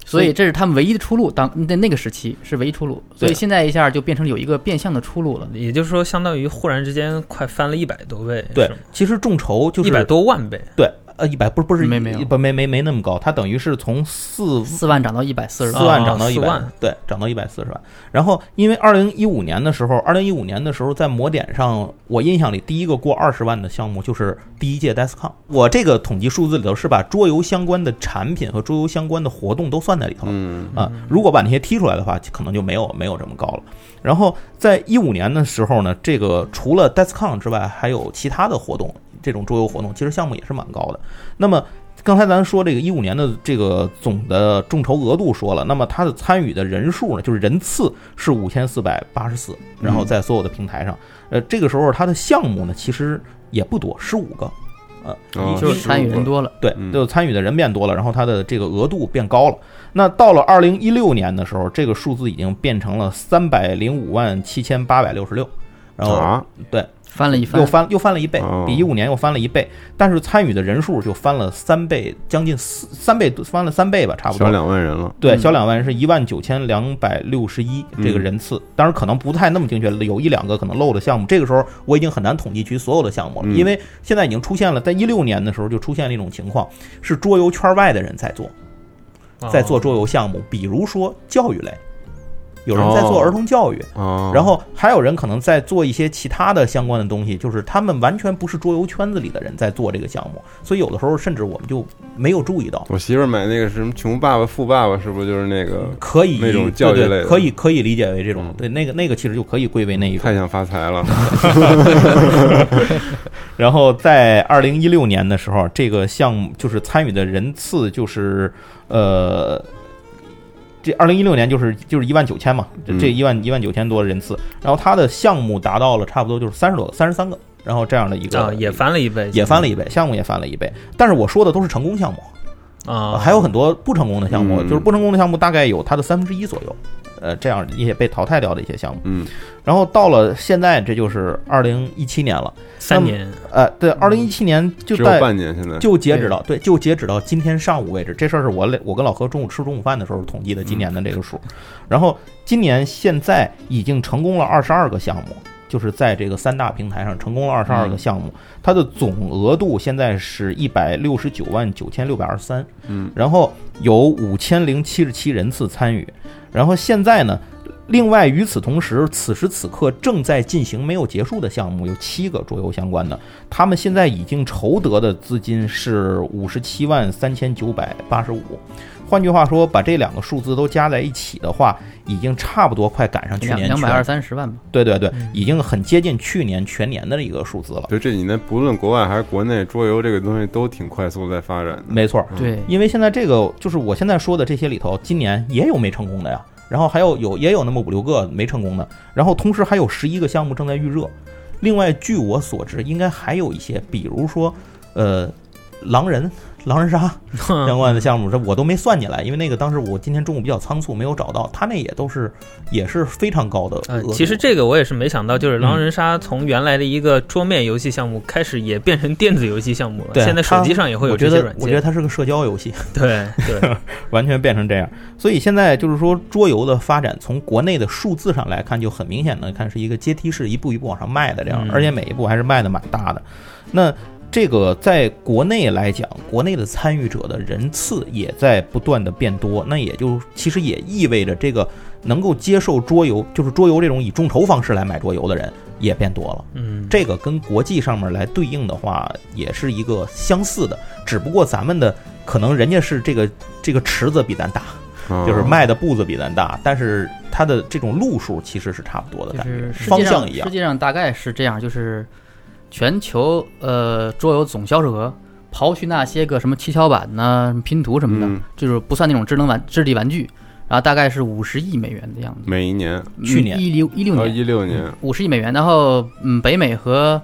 所以这是他们唯一的出路，当在那个时期是唯一出路。所以现在一下就变成有一个变相的出路了，也就是说，相当于忽然之间快翻了一百多倍。对，其实众筹就是一百多万倍。对。呃，一百不是不是没没不没没没那么高，它等于是从四四万涨到一百四十万四万涨到一百对涨到一百四十万。然后因为二零一五年的时候，二零一五年的时候在魔点上，我印象里第一个过二十万的项目就是第一届 DeskCon。我这个统计数字里头是把桌游相关的产品和桌游相关的活动都算在里头嗯啊。如果把那些踢出来的话，可能就没有没有这么高了。然后在一五年的时候呢，这个除了 DeskCon 之外，还有其他的活动。这种桌游活动其实项目也是蛮高的。那么刚才咱说这个一五年的这个总的众筹额度说了，那么它的参与的人数呢，就是人次是五千四百八十四，然后在所有的平台上，呃，这个时候它的项目呢其实也不多，十五个，呃，就是参与人多了，对，就参与的人变多了，然后它的这个额度变高了。那到了二零一六年的时候，这个数字已经变成了三百零五万七千八百六十六，然后对。翻了一又翻又翻了一倍，比一五年又翻了一倍，但是参与的人数就翻了三倍，将近四三倍翻了三倍吧，差不多小两万人了。对，小两万人是一万九千两百六十一这个人次，当然可能不太那么精确，有一两个可能漏的项目。这个时候我已经很难统计出所有的项目了，因为现在已经出现了，在一六年的时候就出现了一种情况，是桌游圈外的人在做，在做桌游项目，比如说教育类。有人在做儿童教育，哦，然后还有人可能在做一些其他的相关的东西，就是他们完全不是桌游圈子里的人在做这个项目，所以有的时候甚至我们就没有注意到。我媳妇儿买那个什么《穷爸爸富爸爸》，是不是就是那个可以那种教育类可以可以理解为这种，对那个那个其实就可以归为那一种。太想发财了。<laughs> <laughs> 然后在二零一六年的时候，这个项目就是参与的人次就是呃，这二零一六年就是就是一万九千嘛，这这一万一万九千多人次，然后它的项目达到了差不多就是三十多个三十三个，然后这样的一个、啊，也翻了一倍，也翻了一倍，项目也翻了一倍。但是我说的都是成功项目啊，还有很多不成功的项目，嗯就是不成功的项目大概有它的三分之一左右。呃，这样一些被淘汰掉的一些项目，嗯，然后到了现在，这就是二零一七年了，三年，呃，对，二零一七年就在半年，现在。就截止到对，就截止到今天上午为止，这事儿是我我跟老何中午吃中午饭的时候统计的今年的这个数，然后今年现在已经成功了二十二个项目，就是在这个三大平台上成功了二十二个项目，它的总额度现在是一百六十九万九千六百二十三，嗯，然后有五千零七十七人次参与。然后现在呢，另外与此同时，此时此刻正在进行没有结束的项目有七个桌游相关的，他们现在已经筹得的资金是五十七万三千九百八十五。换句话说，把这两个数字都加在一起的话，已经差不多快赶上去年两百二三十万吧。对对对，已经很接近去年全年的一个数字了。就这几年，不论国外还是国内，桌游这个东西都挺快速在发展的。没错，对，因为现在这个就是我现在说的这些里头，今年也有没成功的呀，然后还有有也有那么五六个没成功的，然后同时还有十一个项目正在预热。另外，据我所知，应该还有一些，比如说，呃，狼人。狼人杀 <laughs> 相关的项目，这我都没算进来，因为那个当时我今天中午比较仓促，没有找到。他那也都是也是非常高的。其实这个我也是没想到，就是狼人杀从原来的一个桌面游戏项目开始，也变成电子游戏项目了。对，现在手机上也会有这些软件。我觉得它是个社交游戏。<laughs> <laughs> 对对，完全变成这样。所以现在就是说，桌游的发展从国内的数字上来看，就很明显的看是一个阶梯式，一步一步往上迈的这样，嗯、而且每一步还是迈的蛮大的。那这个在国内来讲，国内的参与者的人次也在不断的变多，那也就其实也意味着这个能够接受桌游，就是桌游这种以众筹方式来买桌游的人也变多了。嗯，这个跟国际上面来对应的话，也是一个相似的，只不过咱们的可能人家是这个这个池子比咱大，哦、就是迈的步子比咱大，但是它的这种路数其实是差不多的感觉，就是方向一样。实际上大概是这样，就是。全球呃桌游总销售额，刨去那些个什么七巧板呐、拼图什么的，嗯、就是不算那种智能玩智力玩具，然后大概是五十亿美元的样子。每一年，去年一六一六年，一六年五十亿美元，然后嗯，北美和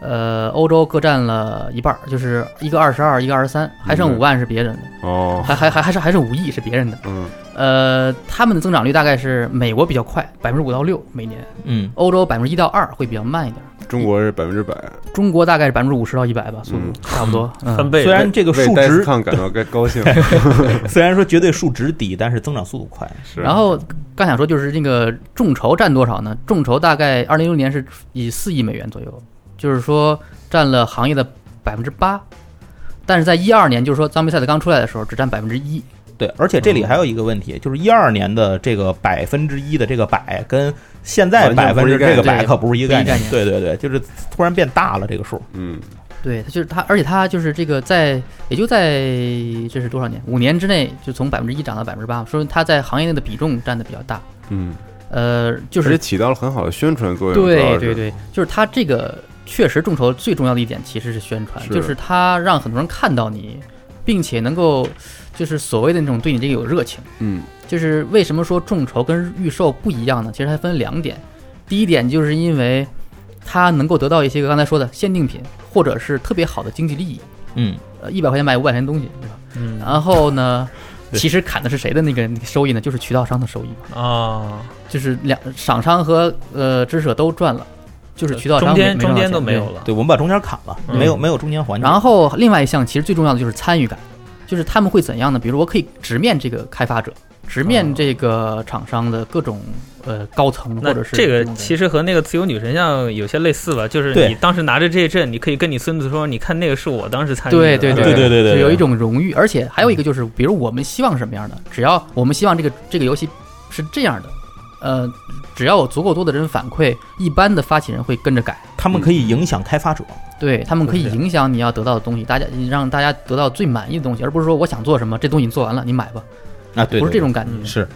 呃欧洲各占了一半，就是一个二十二，一个二十三，还剩五万是别人的。哦，还还还还是还是五亿是别人的。嗯，呃，他们的增长率大概是美国比较快，百分之五到六每年。嗯，欧洲百分之一到二会比较慢一点。中国是百分之百，中国大概是百分之五十到一百吧，速度、嗯、差不多 <laughs> 翻倍。虽然这个数值看感到该高兴，<laughs> <laughs> 虽然说绝对数值低，但是增长速度快。是。然后刚想说就是那个众筹占多少呢？众筹大概二零一六年是以四亿美元左右，就是说占了行业的百分之八。但是在一二年，就是说脏杯赛的刚出来的时候，只占百分之一。对，而且这里还有一个问题，就是一二年的这个百分之一的这个百，跟现在百分之这个百可不是一个概念。对对对，就是突然变大了这个数。嗯，对，它就是它，而且它就是这个在也就在这是多少年？五年之内就从百分之一涨到百分之八，说明它在行业内的比重占的比较大。嗯，呃，就是而且起到了很好的宣传作用。对对对，就是它这个确实众筹最重要的一点其实是宣传，是就是它让很多人看到你，并且能够。就是所谓的那种对你这个有热情，嗯，就是为什么说众筹跟预售不一样呢？其实还分两点，第一点就是因为它能够得到一些个刚才说的限定品，或者是特别好的经济利益，嗯，呃，一百块钱买五百块钱东西，对吧？嗯，然后呢，其实砍的是谁的那个收益呢？就是渠道商的收益啊，就是两厂商和呃知识者都赚了。就是渠道商中间中间都没有了，对我们把中间砍了，嗯、没有没有中间环节。然后另外一项其实最重要的就是参与感。就是他们会怎样呢？比如我可以直面这个开发者，直面这个厂商的各种呃高层，或者是这个其实和那个自由女神像有些类似吧。就是你当时拿着这阵，你可以跟你孙子说：“你看那个是我当时参与的。”对对对对对对，有一种荣誉。而且还有一个就是，比如我们希望什么样的，只要我们希望这个这个游戏是这样的，呃，只要有足够多的人反馈，一般的发起人会跟着改。他们可以影响开发者，对他们可以影响你要得到的东西，大家你让大家得到最满意的东西，而不是说我想做什么，这东西你做完了你买吧，啊，对，不是这种感觉。是。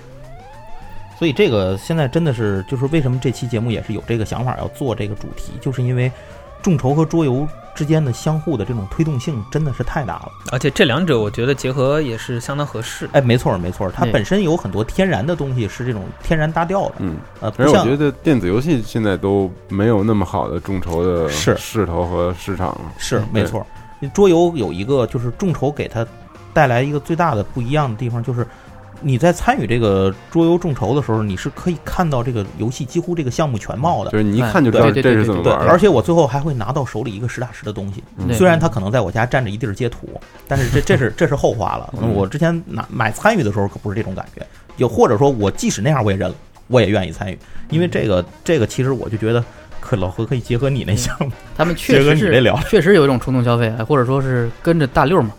所以这个现在真的是，就是为什么这期节目也是有这个想法要做这个主题，就是因为众筹和桌游之间的相互的这种推动性真的是太大了。而且这两者我觉得结合也是相当合适。哎，没错没错，它本身有很多天然的东西是这种天然搭调的，嗯，呃，不像而我觉得电子游戏现在都没有那么好的众筹的是势头和市场了。是没错。桌游有一个就是众筹给它带来一个最大的不一样的地方，就是你在参与这个桌游众筹的时候，你是可以看到这个游戏几乎这个项目全貌的。就是你一看就知道这是怎么玩。而且我最后还会拿到手里一个实打实的东西，虽然它可能在我家占着一地儿截图，但是这这是这是后话了。嗯我之前拿买参与的时候可不是这种感觉，有或者说我即使那样我也认了，我也愿意参与，因为这个这个其实我就觉得可老何可以结合你那项目，他们确结合实是你这聊确实有一种冲动消费，哎或者说是跟着大溜嘛，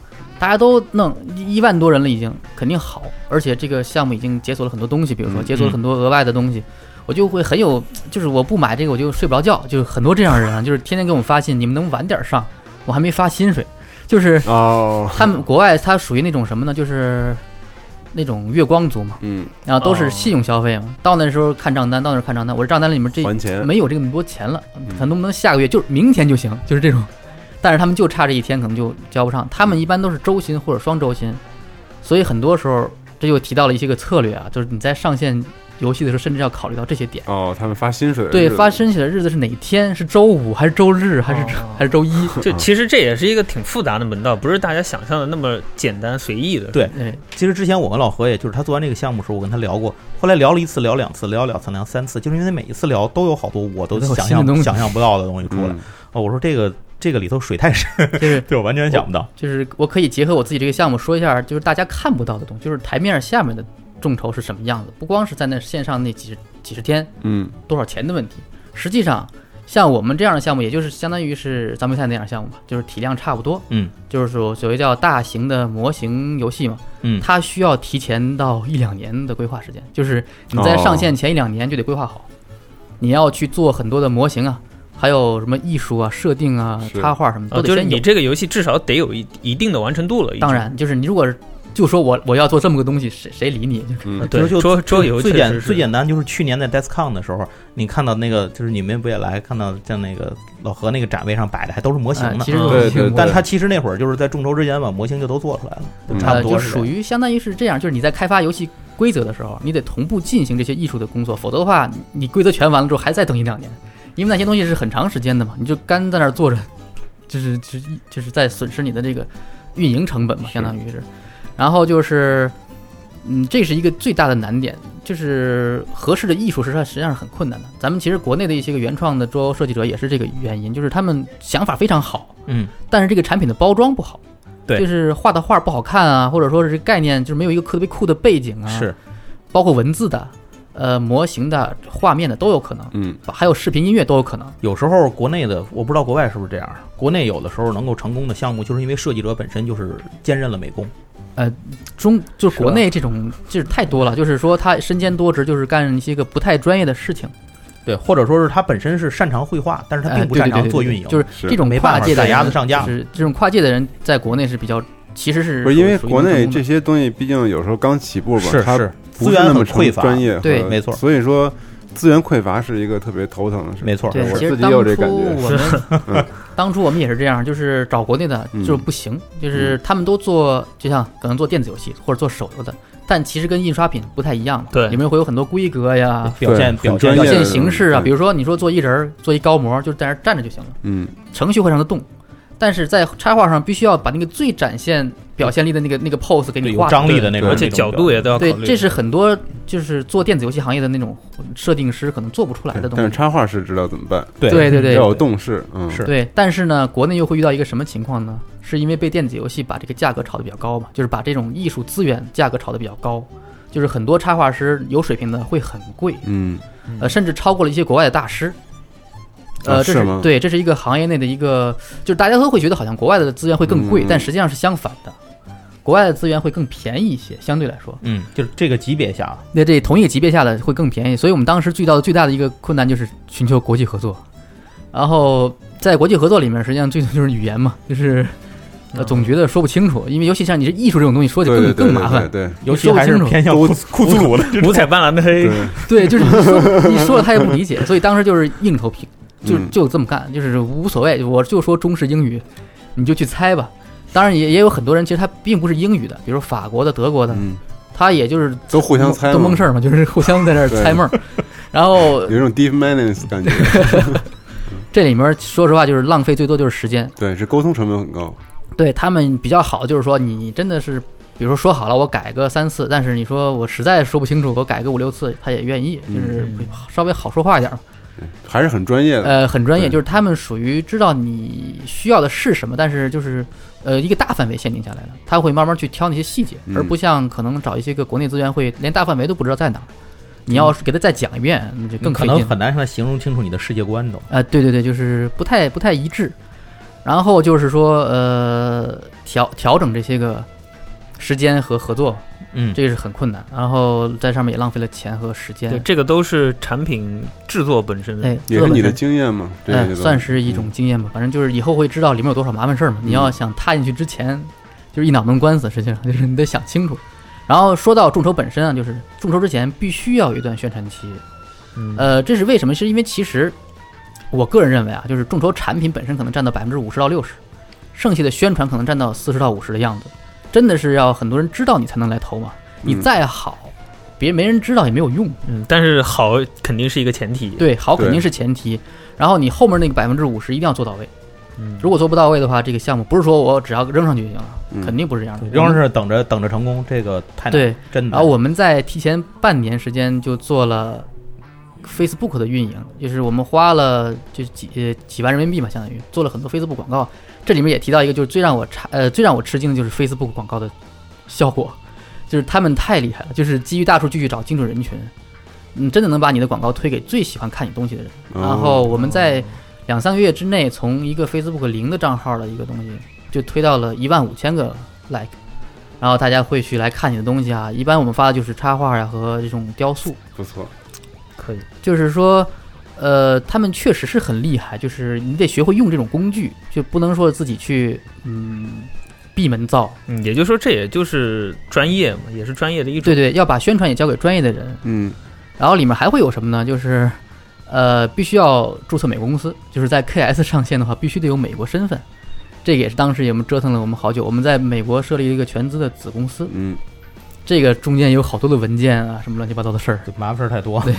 大家都弄一万多人了，已经肯定好，而且这个项目已经解锁了很多东西，比如说嗯解锁了很多额外的东西，我就会很有，就是我不买这个我就睡不着觉，就是很多这样的人啊，就是天天给我们发信，你们能晚点上，我还没发薪水，就是哦，他们国外他属于那种什么呢？就是那种月光族嘛，嗯，然后都哦是信用消费嘛，到那时候看账单，到那儿看账单，我这账单里面这没有这么多钱了，嗯看能不能下个月就是明天就行，就是这种。但是他们就差这一天，可能就交不上。他们一般都是周薪或者双周薪，所以很多时候这就提到了一些个策略啊，就是你在上线游戏的时候，甚至要考虑到这些点。哦，他们发薪水对，发申请的日子是哪天？是周五还是周日还是、哦还是周一？就其实这也是一个挺复杂的门道，不是大家想象的那么简单随意的。对对，其实之前我跟老何，也就是他做完这个项目的时候，我跟他聊过，后来聊了一次，聊两次，聊两次，聊三次，就是因为每一次聊都有好多我都想象想象不到的东西出来。嗯哦，我说这个这个里头水太深，就是 <laughs> 对我完全想不到。就是我可以结合我自己这个项目说一下，就是大家看不到的东西，就是台面下面的众筹是什么样子，不光是在那线上那几十几十天嗯。多少钱的问题，实际上像我们这样的项目，也就是相当于是咱们赛那样的项目吧，就是体量差不多，嗯，就是说所谓叫大型的模型游戏嘛，嗯。它需要提前到一两年的规划时间，就是你在上线前一两年就得规划好，你要去做很多的模型啊。还有什么艺术啊、设定啊、插画什么哦，就是。你这个游戏至少得有一一定的完成度了。当，然，就是你如果就说我我要做这么个东西，谁谁理你？就嗯。对就桌桌游最简最简单就是去年在 DeskCon 的时候，你看到那个就是你们不也来看到像那个老何那个展位上摆的还都是模型呢，啊其实嗯。对对但他其实那会儿就是在众筹之前把模型就都做出来了，就嗯差不呃，多就属于相当于是这样，就是你在开发游戏规则的时候，你得同步进行这些艺术的工作，否则的话，你你规则全完了之后还再等一两年，因为那些东西是很长时间的嘛，你就干在那儿坐着，就是就是就是在损失你的这个运营成本嘛，相当于是。然后就是，嗯，这是一个最大的难点，就是合适的艺术实际上实际上是很困难的。咱们其实国内的一些个原创的桌游设计者也是这个原因，就是他们想法非常好，嗯，但是这个产品的包装不好，对就是画的画不好看啊，或者说是概念就是没有一个特别酷的背景啊，是包括文字的、呃模型的、画面的都有可能，嗯。还有视频音乐都有可能。有时候国内的我不知道国外是不是这样，国内有的时候能够成功的项目，就是因为设计者本身就是兼任了美工，呃中就国内这种就是太多了，就是说他身兼多职，就是干一些个不太专业的事情，对，或者说是他本身是擅长绘画，但是他并不擅长做运营，就是是这种没办法赶鸭跨界的鸭子上架。就是这种跨界的人在国内是比较，其实是不是因为国内这些东西毕竟有时候刚起步吧，它是。是不资源是那么匮乏，专业，对没错。所以说资源匮乏是一个特别头疼的事。没错，对，我其实当自己有这初感觉。我们当初我们也是这样，就是找国内的嗯就是不行，就是他们都做，就像可能做电子游戏或者做手游的，但其实跟印刷品不太一样。对。里面会有很多规格呀、表现表现形式啊，嗯比如说你说做一人儿做一高模，就是在那儿站着就行了，嗯，程序会让它动，但是在插画上必须要把那个最展现表现力的那个那个 pose 给你画张力的那种，而且角度也都要考虑。，对这是很多就是做电子游戏行业的那种设定师可能做不出来的东西。但是插画师知道怎么办，对对对对，要有动势，嗯，是对，但是呢，国内又会遇到一个什么情况呢？是因为被电子游戏把这个价格炒得比较高嘛，就是把这种艺术资源价格炒得比较高，就是很多插画师有水平的会很贵，嗯，呃，甚至超过了一些国外的大师。呃，这啊是对，这是一个行业内的一个，就是大家都会觉得好像国外的资源会更贵，嗯但实际上是相反的。国外的资源会更便宜一些，相对来说。嗯，就是这个级别下，那这同一个级别下的会更便宜，所以我们当时遇到的最大的一个困难就是寻求国际合作。然后在国际合作里面，实际上最多就是语言嘛，就是呃总觉得说不清楚，因为尤其像你是艺术这种东西，说起更对对对更麻烦。对对尤其还是偏向库库苏鲁的 <laughs> 五彩斑斓的黑，对，就是你说你说了他也不理解，所以当时就是硬头皮，就嗯就这么干，就是无所谓，我就说中式英语，你就去猜吧。当然也也有很多人其实他并不是英语的，比如法国的、德国的，嗯，他也就是都互相猜都蒙事儿嘛，就是 <laughs> 互相在那儿猜梦。<laughs> 儿。然后 <laughs> 有一种 deep minus 感觉，这里面说实话就是浪费最多就是时间，对，是沟通成本很高。对他们比较好，就是说你真的是，比如说说好了我改个三次，但是你说我实在说不清楚，我改个五六次，他也愿意，就是稍微好说话一点嘛。还是很专业的，呃，很专业，就是他们属于知道你需要的是什么，但是就是呃一个大范围限定下来了，他会慢慢去挑那些细节，嗯而不像可能找一些个国内资源会连大范围都不知道在哪儿。你要是给他再讲一遍，那就更可能。很难让他形容清楚你的世界观都。啊，对对对，就是不太不太一致。然后就是说，呃，调调整这些个时间和合作，嗯，这个是很困难。然后在上面也浪费了钱和时间。对，这个都是产品制作本身也是你的经验嘛，对算是一种经验吧。反正就是以后会知道里面有多少麻烦事儿嘛。你要想踏进去之前，就是一脑门官司，实际上就是你得想清楚。然后说到众筹本身啊，就是众筹之前必须要有一段宣传期。嗯，呃，这是为什么？是因为其实我个人认为啊，就是众筹产品本身可能占到百分之五十到六十，剩下的宣传可能占到四十到五十的样子。真的是要很多人知道你才能来投嘛。你嗯再好，别没人知道也没有用。嗯，但是好肯定是一个前提。，对，好肯定是前提。然后你后面那个百分之五十一定要做到位。嗯，如果做不到位的话，这个项目不是说我只要扔上去就行了，嗯肯定不是这样的。扔上是等着等着成功，这个太难，对，真的。然后我们在提前半年时间就做了 Facebook 的运营，就是我们花了就几呃几万人民币嘛，相当于做了很多 Facebook 广告。这里面也提到一个，就是最让我差呃最让我吃惊的就是 Facebook 广告的效果，就是他们太厉害了，就是基于大数据去找精准人群，嗯，真的能把你的广告推给最喜欢看你东西的人。哦然后我们在两三个月之内，从一个 Facebook 零的账号的一个东西，就推到了一万五千个 like，然后大家会去来看你的东西啊。一般我们发的就是插画呀、和这种雕塑，不错，可以。就是说，呃，他们确实是很厉害，就是你得学会用这种工具，就不能说自己去嗯闭门造。嗯，也就是说，这也就是专业嘛，也是专业的一种。对对，要把宣传也交给专业的人。嗯然后里面还会有什么呢？就是，呃，必须要注册美国公司，就是在 KS 上线的话，必须得有美国身份。这个也是当时也我们折腾了我们好久。我们在美国设立了一个全资的子公司，嗯这个中间有好多的文件啊，什么乱七八糟的事儿。就麻烦事儿太多。对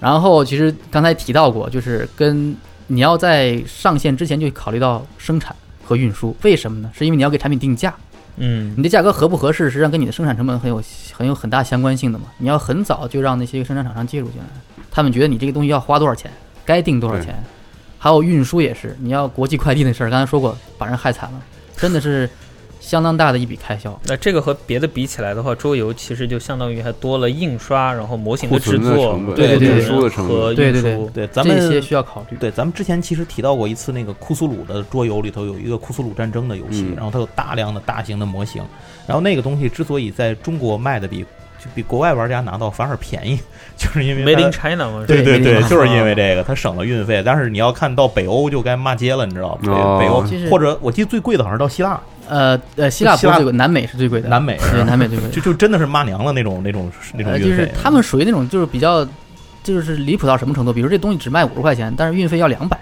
然后其实刚才提到过，就是跟你要在上线之前就考虑到生产和运输，为什么呢？是因为你要给产品定价，嗯你的价格合不合适，实际上跟你的生产成本很有很有很大相关性的嘛。你要很早就让那些生产厂商介入进来，他们觉得你这个东西要花多少钱，该定多少钱。还有运输也是，你要国际快递那事儿，刚才说过，把人害惨了，真的是相当大的一笔开销。那这个和别的比起来的话，桌游其实就相当于还多了印刷，然后模型的制作，对对对运输的成本和运对对对输。对，咱们这些需要考虑。对，咱们之前其实提到过一次那个库苏鲁的桌游里头有一个库苏鲁战争的游戏，嗯然后它有大量的大型的模型，然后那个东西之所以在中国卖的比就比国外玩家拿到反而便宜，<laughs> 就是因为 Made in China 嘛，对对对，就是因为这个，它省了运费。但是你要看到北欧就该骂街了，你知道吗？北欧或者我记得最贵的好像是到希腊，呃呃，希腊不希腊是最贵，南美是最贵的。南美对南美最贵的就。<laughs> 就真的是骂娘了那种那种那种呃，运费。就是他们属于那种就是比较，就是离谱到什么程度？比如这东西只卖五十块钱，但是运费要两百，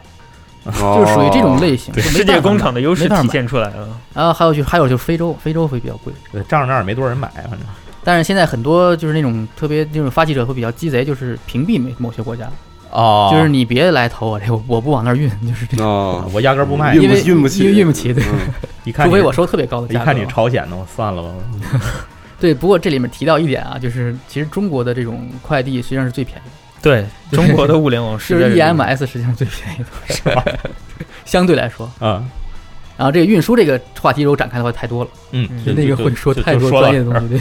就是属于这种类型。对没世界工厂的优势没办法买体现出来了。然后还有就还有就是非洲，非洲会比较贵。对仗上那儿也没多少人买，反正但是现在很多就是那种特别那种发起者会比较鸡贼，就是屏蔽某某些国家，哦就是你别来投我这，我我不往那儿运，就是这种。哦，我压根儿不卖，运不因为运不起因为运不起，对，嗯 <laughs> 一看你除非我收特别高的价格。一看你朝鲜的，我算了吧。<laughs> 对，不过这里面提到一点啊，就是其实中国的这种快递实际上是最便宜的。对中国的物联网是就是 E EMS 实际上最便宜的，<laughs> 是吧？相对来说，嗯然后这个运输这个话题如果展开的话太多了，嗯，就那个会说太多专业的东西。对。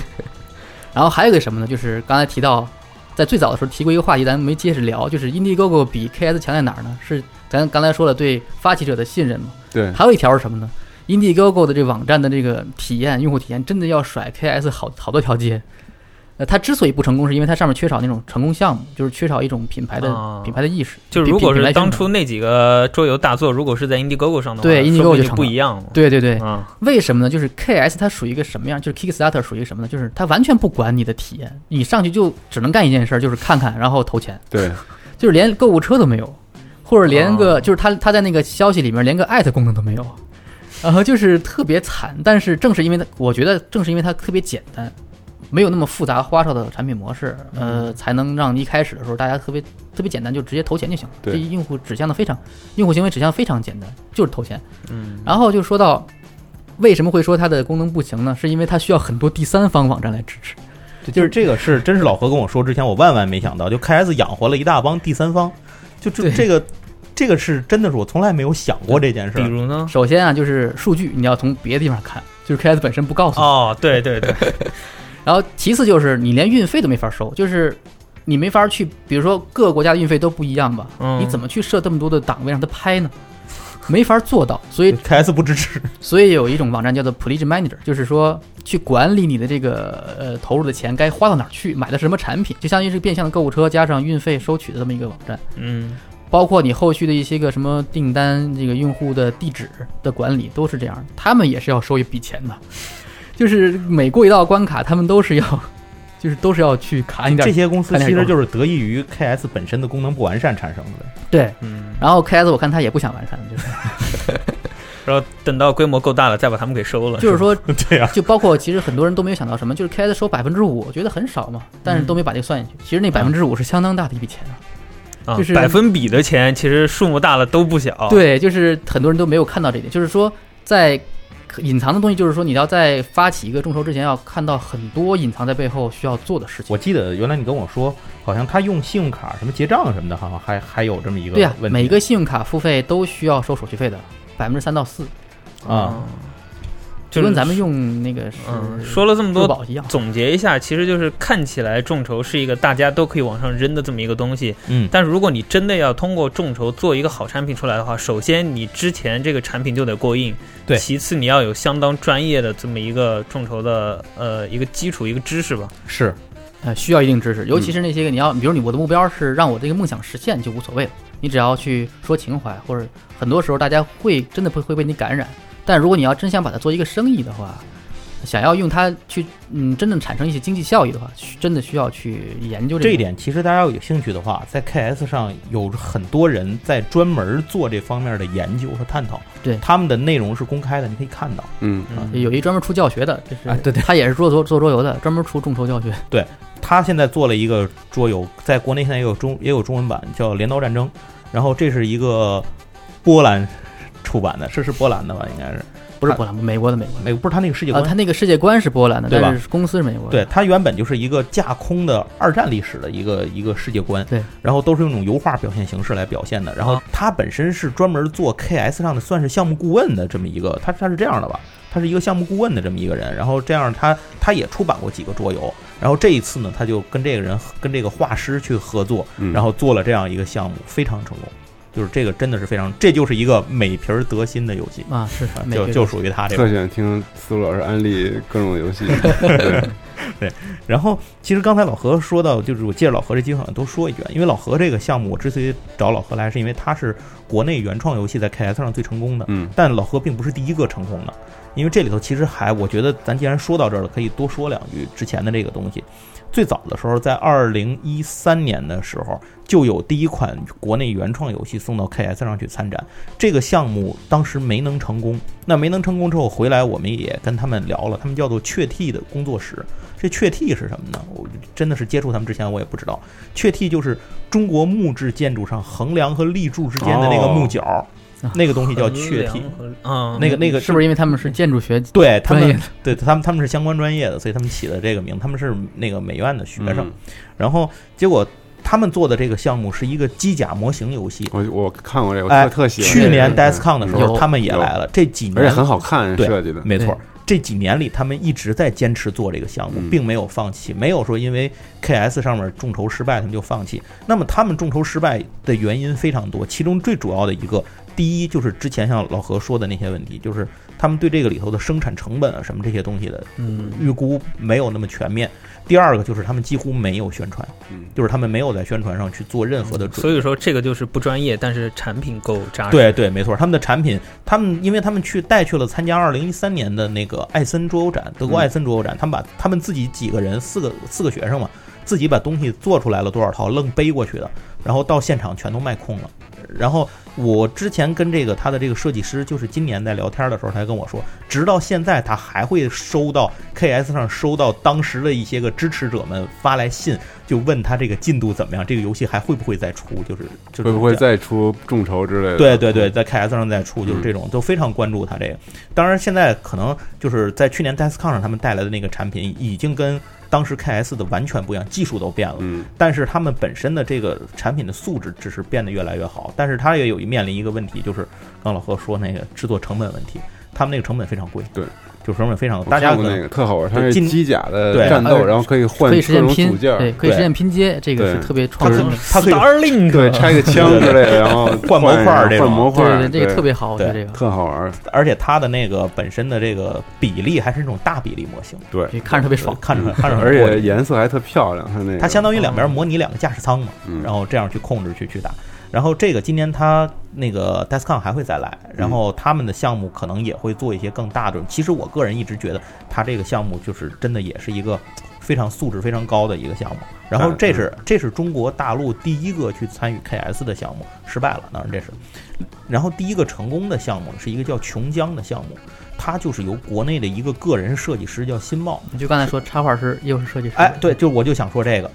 然后还有一个什么呢？就是刚才提到，在最早的时候提过一个话题，咱们没接着聊，就是 Indiegogo 比 KS 强在哪儿呢？是咱刚才说了对发起者的信任嘛。对，还有一条是什么呢 Indiegogo 的这个网站的这个体验，用户体验真的要甩 KS 好好多条街。呃，它之所以不成功，是因为它上面缺少那种成功项目，就是缺少一种品牌的、啊品牌的意识。就是如果是当初那几个桌游大作，如果是在 Indiegogo 上的话，对说 Indiegogo 就不一样了。对对对，啊，为什么呢？就是 KS 它属于一个什么样？就是 Kickstarter 属于什么呢？就是它完全不管你的体验，你上去就只能干一件事儿，就是看看，然后投钱，对，<laughs> 就是连购物车都没有，或者连个、就是他他在那个消息里面连个艾特功能都没有，然后就是特别惨。但是正是因为它，我觉得正是因为它特别简单，没有那么复杂花哨的产品模式，呃，才能让一开始的时候大家特别特别简单，就直接投钱就行了。对这用户指向的非常，用户行为指向非常简单，就是投钱。嗯，然后就说到为什么会说它的功能不行呢？是因为它需要很多第三方网站来支持。就是这个是真是老何跟我说之前，我万万没想到，就 KS 养活了一大帮第三方，就这这个这个是真的是我从来没有想过这件事儿。比如呢？首先啊，就是数据你要从别的地方看，就是 KS 本身不告诉你。哦，对对对，然后其次就是你连运费都没法收，就是你没法去，比如说各个国家的运费都不一样吧，嗯你怎么去设这么多的档位让他拍呢？没法做到，所以 <laughs> KS 不支持，所以有一种网站叫做 Pledge Manager，就是说去管理你的这个呃投入的钱该花到哪儿去，买的是什么产品，就相当于是变相的购物车加上运费收取的这么一个网站。嗯，包括你后续的一些个什么订单、这个用户的地址的管理都是这样的，他们也是要收一笔钱的，就是每过一道关卡，他们都是要，<laughs> 就是都是要去卡你点这些公司其实就是得益于 KS 本身的功能不完善产生的。对，嗯，然后 KS 我看他也不想完善，就是 <laughs> 然后等到规模够大了，再把他们给收了。就是说，<laughs> 对啊，就包括其实很多人都没有想到什么，就是 KS 收百分之五，我觉得很少嘛，但是都没把这个算进去。其实那百分之五是相当大的一笔钱啊。啊就是百分比的钱，其实数目大了都不小。，对，就是很多人都没有看到这一点，就是说在隐藏的东西，就是说你要在发起一个众筹之前，要看到很多隐藏在背后需要做的事情。我记得原来你跟我说，好像他用信用卡什么结账什么的，好像还还有这么一个对呀。每个信用卡付费都需要收手续费的，百分之三到四，啊，就跟咱们用那个是嗯，说了这么多。总结一下，其实就是看起来众筹是一个大家都可以往上扔的这么一个东西。嗯，但是如果你真的要通过众筹做一个好产品出来的话，首先你之前这个产品就得过硬，对其次你要有相当专业的这么一个众筹的呃一个基础一个知识吧。是呃，需要一定知识，尤其是那些个你要，比如你我的目标是让我这个梦想实现，就无所谓了。你只要去说情怀，或者很多时候大家会真的会会被你感染。但如果你要真想把它做一个生意的话，想要用它去嗯真正产生一些经济效益的话，需真的需要去研究个这一点，其实大家要有兴趣的话，在 KS 上有很多人在专门做这方面的研究和探讨。对他们的内容是公开的，你可以看到。嗯，有一专门出教学的，这是、啊对对他也是做做做桌游的，专门出众筹教学。对他现在做了一个桌游，在国内现在也有中也有中文版，叫《镰刀战争》。然后这是一个波兰出版的，是是波兰的吧？应该是不是波兰，美国的美国的。美国，不是他那个世界啊，观。他那个世界观是波兰的，对吧但是公司是美国的。对，他原本就是一个架空的二战历史的一个一个世界观，对，然后都是用那种油画表现形式来表现的。然后啊他本身是专门做 KS 上的，算是项目顾问的这么一个，他他是这样的吧？他是一个项目顾问的这么一个人，然后这样他他也出版过几个桌游，然后这一次呢，他就跟这个人跟这个画师去合作，嗯然后做了这样一个项目，非常成功。就是这个真的是非常，这就是一个美皮儿得心的游戏，啊，是美就就属于他这个特。喜欢听思路老师安利各种游戏。<laughs> 对，对然后，其实刚才老何说到，就是我借着老何这机会多说一句，啊，因为老何这个项目，我之所以找老何来，是因为他是国内原创游戏在 KS 上最成功的。嗯，但老何并不是第一个成功的，因为这里头其实还，我觉得咱既然说到这儿了，可以多说两句之前的这个东西。最早的时候，在二零一三年的时候，就有第一款国内原创游戏送到 KS 上去参展。这个项目当时没能成功，那没能成功之后回来，我们也跟他们聊了，他们叫做雀 T 的工作室。这雀 T 是什么呢？我真的是接触他们之前我也不知道。雀 T 就是中国木质建筑上横梁和立柱之间的那个木角，哦那个东西叫雀体。嗯，那个那个是不是因为他们是建筑学对他们？对他们他们是相关专业的，所以他们起的这个名，他们是那个美院的学生。嗯然后结果他们做的这个项目是一个机甲模型游戏。我我看过这个，我哎特特喜欢。去年这个 DESCON 的时候，他们也来了。这几年而且很好看对设计的。没错。这几年里，他们一直在坚持做这个项目，嗯并没有放弃，没有说因为 KS 上面众筹失败他们就放弃。那么他们众筹失败的原因非常多，其中最主要的一个第一就是之前像老何说的那些问题，就是他们对这个里头的生产成本啊什么这些东西的嗯预估没有那么全面。第二个就是他们几乎没有宣传，嗯就是他们没有在宣传上去做任何的准备。所以说这个就是不专业，但是产品够扎实。对对，没错，他们的产品，他们因为他们去带去了参加二零一三年的那个艾森桌游展，德国嗯艾森桌游展，他们把他们自己几个人，四个四个学生嘛，自己把东西做出来了多少套，愣背过去的，然后到现场全都卖空了。然后我之前跟这个他的这个设计师，就是今年在聊天的时候，他还跟我说，直到现在他还会收到 KS 上收到当时的一些个支持者们发来信，就问他这个进度怎么样，这个游戏还会不会再出，就是就是会不会再出众筹之类的？对对对，在 KS 上再出，就是嗯这种都非常关注他这个。当然，现在可能就是在去年 DESCON 上他们带来的那个产品，已经跟当时 KS 的完全不一样，技术都变了。嗯但是他们本身的这个产品的素质只是变得越来越好。但是它也有一面临一个问题，就是刚老何说那个制作成本问题，他们那个成本非常贵，对，就成本非常高。大家可能那个特好玩，它是机甲的对战斗，呃然后可以换可以实现拼组件，对，可以实现拼接，这个是特别它可以创新的。它可以 Starlink 对，拆个枪之类的，然后 <laughs> 换模块儿这种换模块儿，对对，这个特别好，我觉得对这个特好玩。而且它的那个本身的这个比例还是那种大比例模型，对，这看着特别爽。看着看着很而且颜色还特漂亮，它那个它相当于两边模拟两个驾驶舱嘛，嗯然后这样去控制去去打。然后这个今年他那个 DESCON 还会再来，然后他们的项目可能也会做一些更大的。其实我个人一直觉得，他这个项目就是真的也是一个非常素质非常高的一个项目。然后这是这是中国大陆第一个去参与 KS 的项目，失败了，当然这是。然后第一个成功的项目是一个叫琼江的项目，它就是由国内的一个个人设计师叫新茂，你就刚才说插画师又是设计师，哎，对，就我就想说这个，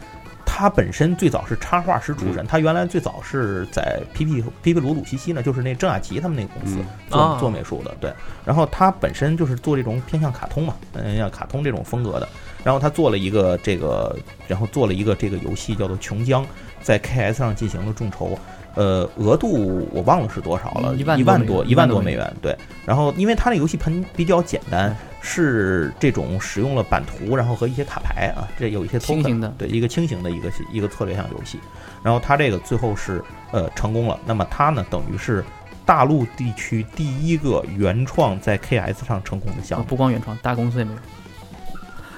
他本身最早是插画师出身，他原来最早是在皮皮皮皮鲁鲁西西呢，就是那郑雅琪他们那个公司嗯做、啊做美术的，对。然后他本身就是做这种偏向卡通嘛，嗯，像卡通这种风格的。然后他做了一个这个，然后做了一个这个游戏叫做《琼浆》，在 KS 上进行了众筹。呃，额度我忘了是多少了，一万多，一万多一万多美美元。对，然后因为他那游戏盘比较简单，是这种使用了版图，然后和一些卡牌啊，这有一些轻 token 型的对一个轻型的一个一个策略向游戏。然后它这个最后是呃成功了，那么它呢等于是大陆地区第一个原创在 KS 上成功的项啊目不光原创，大公司也没有。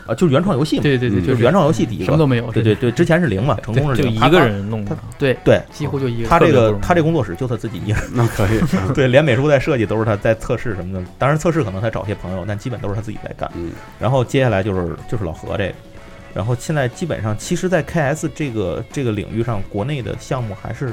啊，就是原创游戏嘛，对对对，嗯就是原创游戏第一个，什么都没有。对对对，之前是零嘛，成功是零，就一个人弄的，对，对。几乎就一个。他这个他这工作室就他自己一个人，那可以。<laughs> 对，连美术在设计都是他在测试什么的。当然测试可能他找些朋友，但基本都是他自己在干。嗯，然后接下来就是就是老何这个，然后现在基本上，其实，在 KS 这个这个领域上，国内的项目还是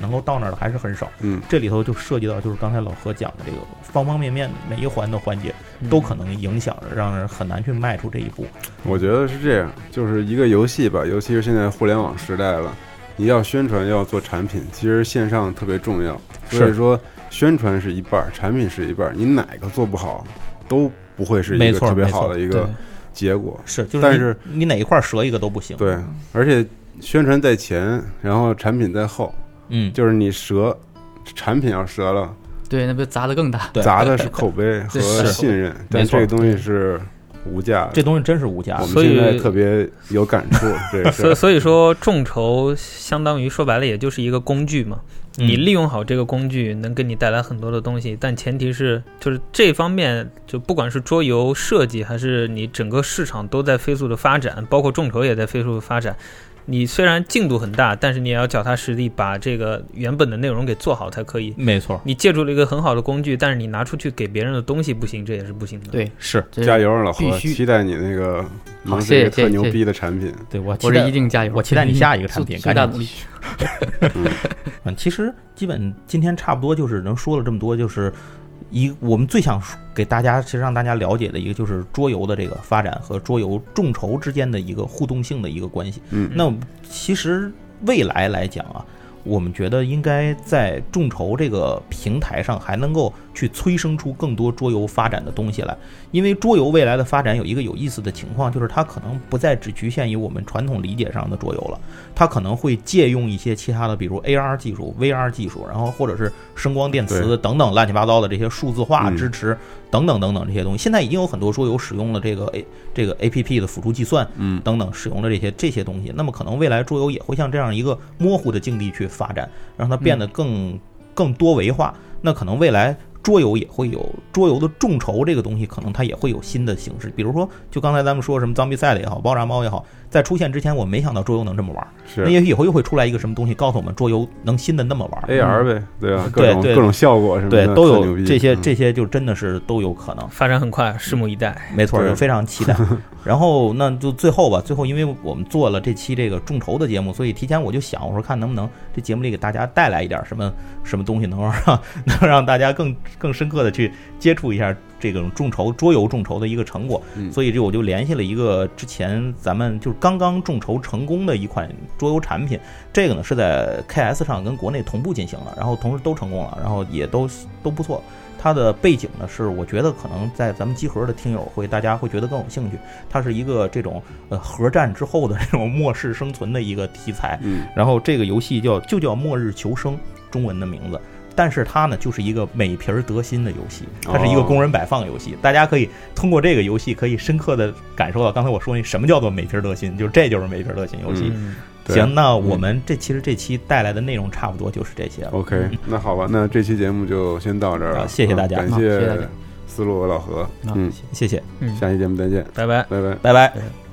能够到那儿的还是很少。嗯，这里头就涉及到就是刚才老何讲的这个方方面面每一环的环节都可能影响着，让人很难去迈出这一步。我觉得是这样，就是一个游戏吧，尤其是现在互联网时代了，你要宣传要做产品，其实线上特别重要。是所以说，宣传是一半儿，产品是一半儿，你哪个做不好，都不会是一个特别好的一个结果。是，就是但是你哪一块折一个都不行。对，而且宣传在前，然后产品在后，嗯，就是你折，产品要折了，对，那不砸的更大。对砸的是口碑和信任，但这个东西是无价的。这东西真是无价的。我们所以现在特别有感触，<laughs> 这个所以儿。所以说众筹相当于说白了也就是一个工具嘛，嗯你利用好这个工具，能给你带来很多的东西，但前提是就是这方面，就不管是桌游设计，还是你整个市场都在飞速的发展，包括众筹也在飞速的发展。你虽然进度很大，但是你也要脚踏实地把这个原本的内容给做好才可以。没错，你借助了一个很好的工具，但是你拿出去给别人的东西不行，这也是不行的。对，是加油，老何！期待你那个能是一个特牛逼的产品。对我期我待是一定加油。我期待你下一个 <laughs> 产品最大努赶紧力。<laughs> 嗯，其实基本今天差不多就是能说了这么多，就是一我们最想给大家，其实让大家了解的一个就是桌游的这个发展和桌游众筹之间的一个互动性的一个关系。嗯那其实未来来讲啊，我们觉得应该在众筹这个平台上还能够去催生出更多桌游发展的东西来，因为桌游未来的发展有一个有意思的情况，就是它可能不再只局限于我们传统理解上的桌游了，它可能会借用一些其他的，比如 AR 技术、VR 技术，然后或者是声光电磁对等等乱七八糟的这些数字化嗯支持等等等等这些东西。现在已经有很多桌游使用了这个 A 这个 APP 的辅助计算，嗯等等使用了这些这些东西。那么可能未来桌游也会像这样一个模糊的境地去发展，让它变得更、更多维化。那可能未来桌游也会有桌游的众筹这个东西，可能它也会有新的形式。比如说，就刚才咱们说什么脏比赛的也好，爆炸猫也好，在出现之前，我没想到桌游能这么玩。是那也许以后又会出来一个什么东西，告诉我们桌游能新的那么玩。AR 呗，对啊？各对对种各种效果什么的，对都有这些嗯这些就真的是都有可能。发展很快，拭目以待。没错，非常期待。然后那就最后吧，最后因为我们做了这期这个众筹的节目，所以提前我就想，我说看能不能这节目里给大家带来一点什么什么东西，能让 <laughs> 能让大家更更深刻的去接触一下这种众筹桌游众筹的一个成果。嗯所以这我就联系了一个之前咱们就是刚刚众筹成功的一款桌游产品，这个呢是在 KS 上跟国内同步进行了，然后同时都成功了，然后也都都不错。它的背景呢是，我觉得可能在咱们集合的听友会，大家会觉得更有兴趣。它是一个这种呃核战之后的这种末世生存的一个题材。嗯然后这个游戏叫就叫《末日求生》，中文的名字。但是它呢，就是一个美皮儿得心的游戏，它是一个工人摆放游戏。大家可以通过这个游戏，可以深刻的感受到刚才我说那什么叫做美皮儿得心，就是这就是美皮儿得心游戏。嗯，行，那我们这其实这期带来的内容差不多就是这些了。OK，那好吧，那这期节目就先到这儿了。好谢谢大家感谢谢大家思路和老何，啊嗯，谢谢，嗯下期节目再见，拜拜。拜拜。拜拜。拜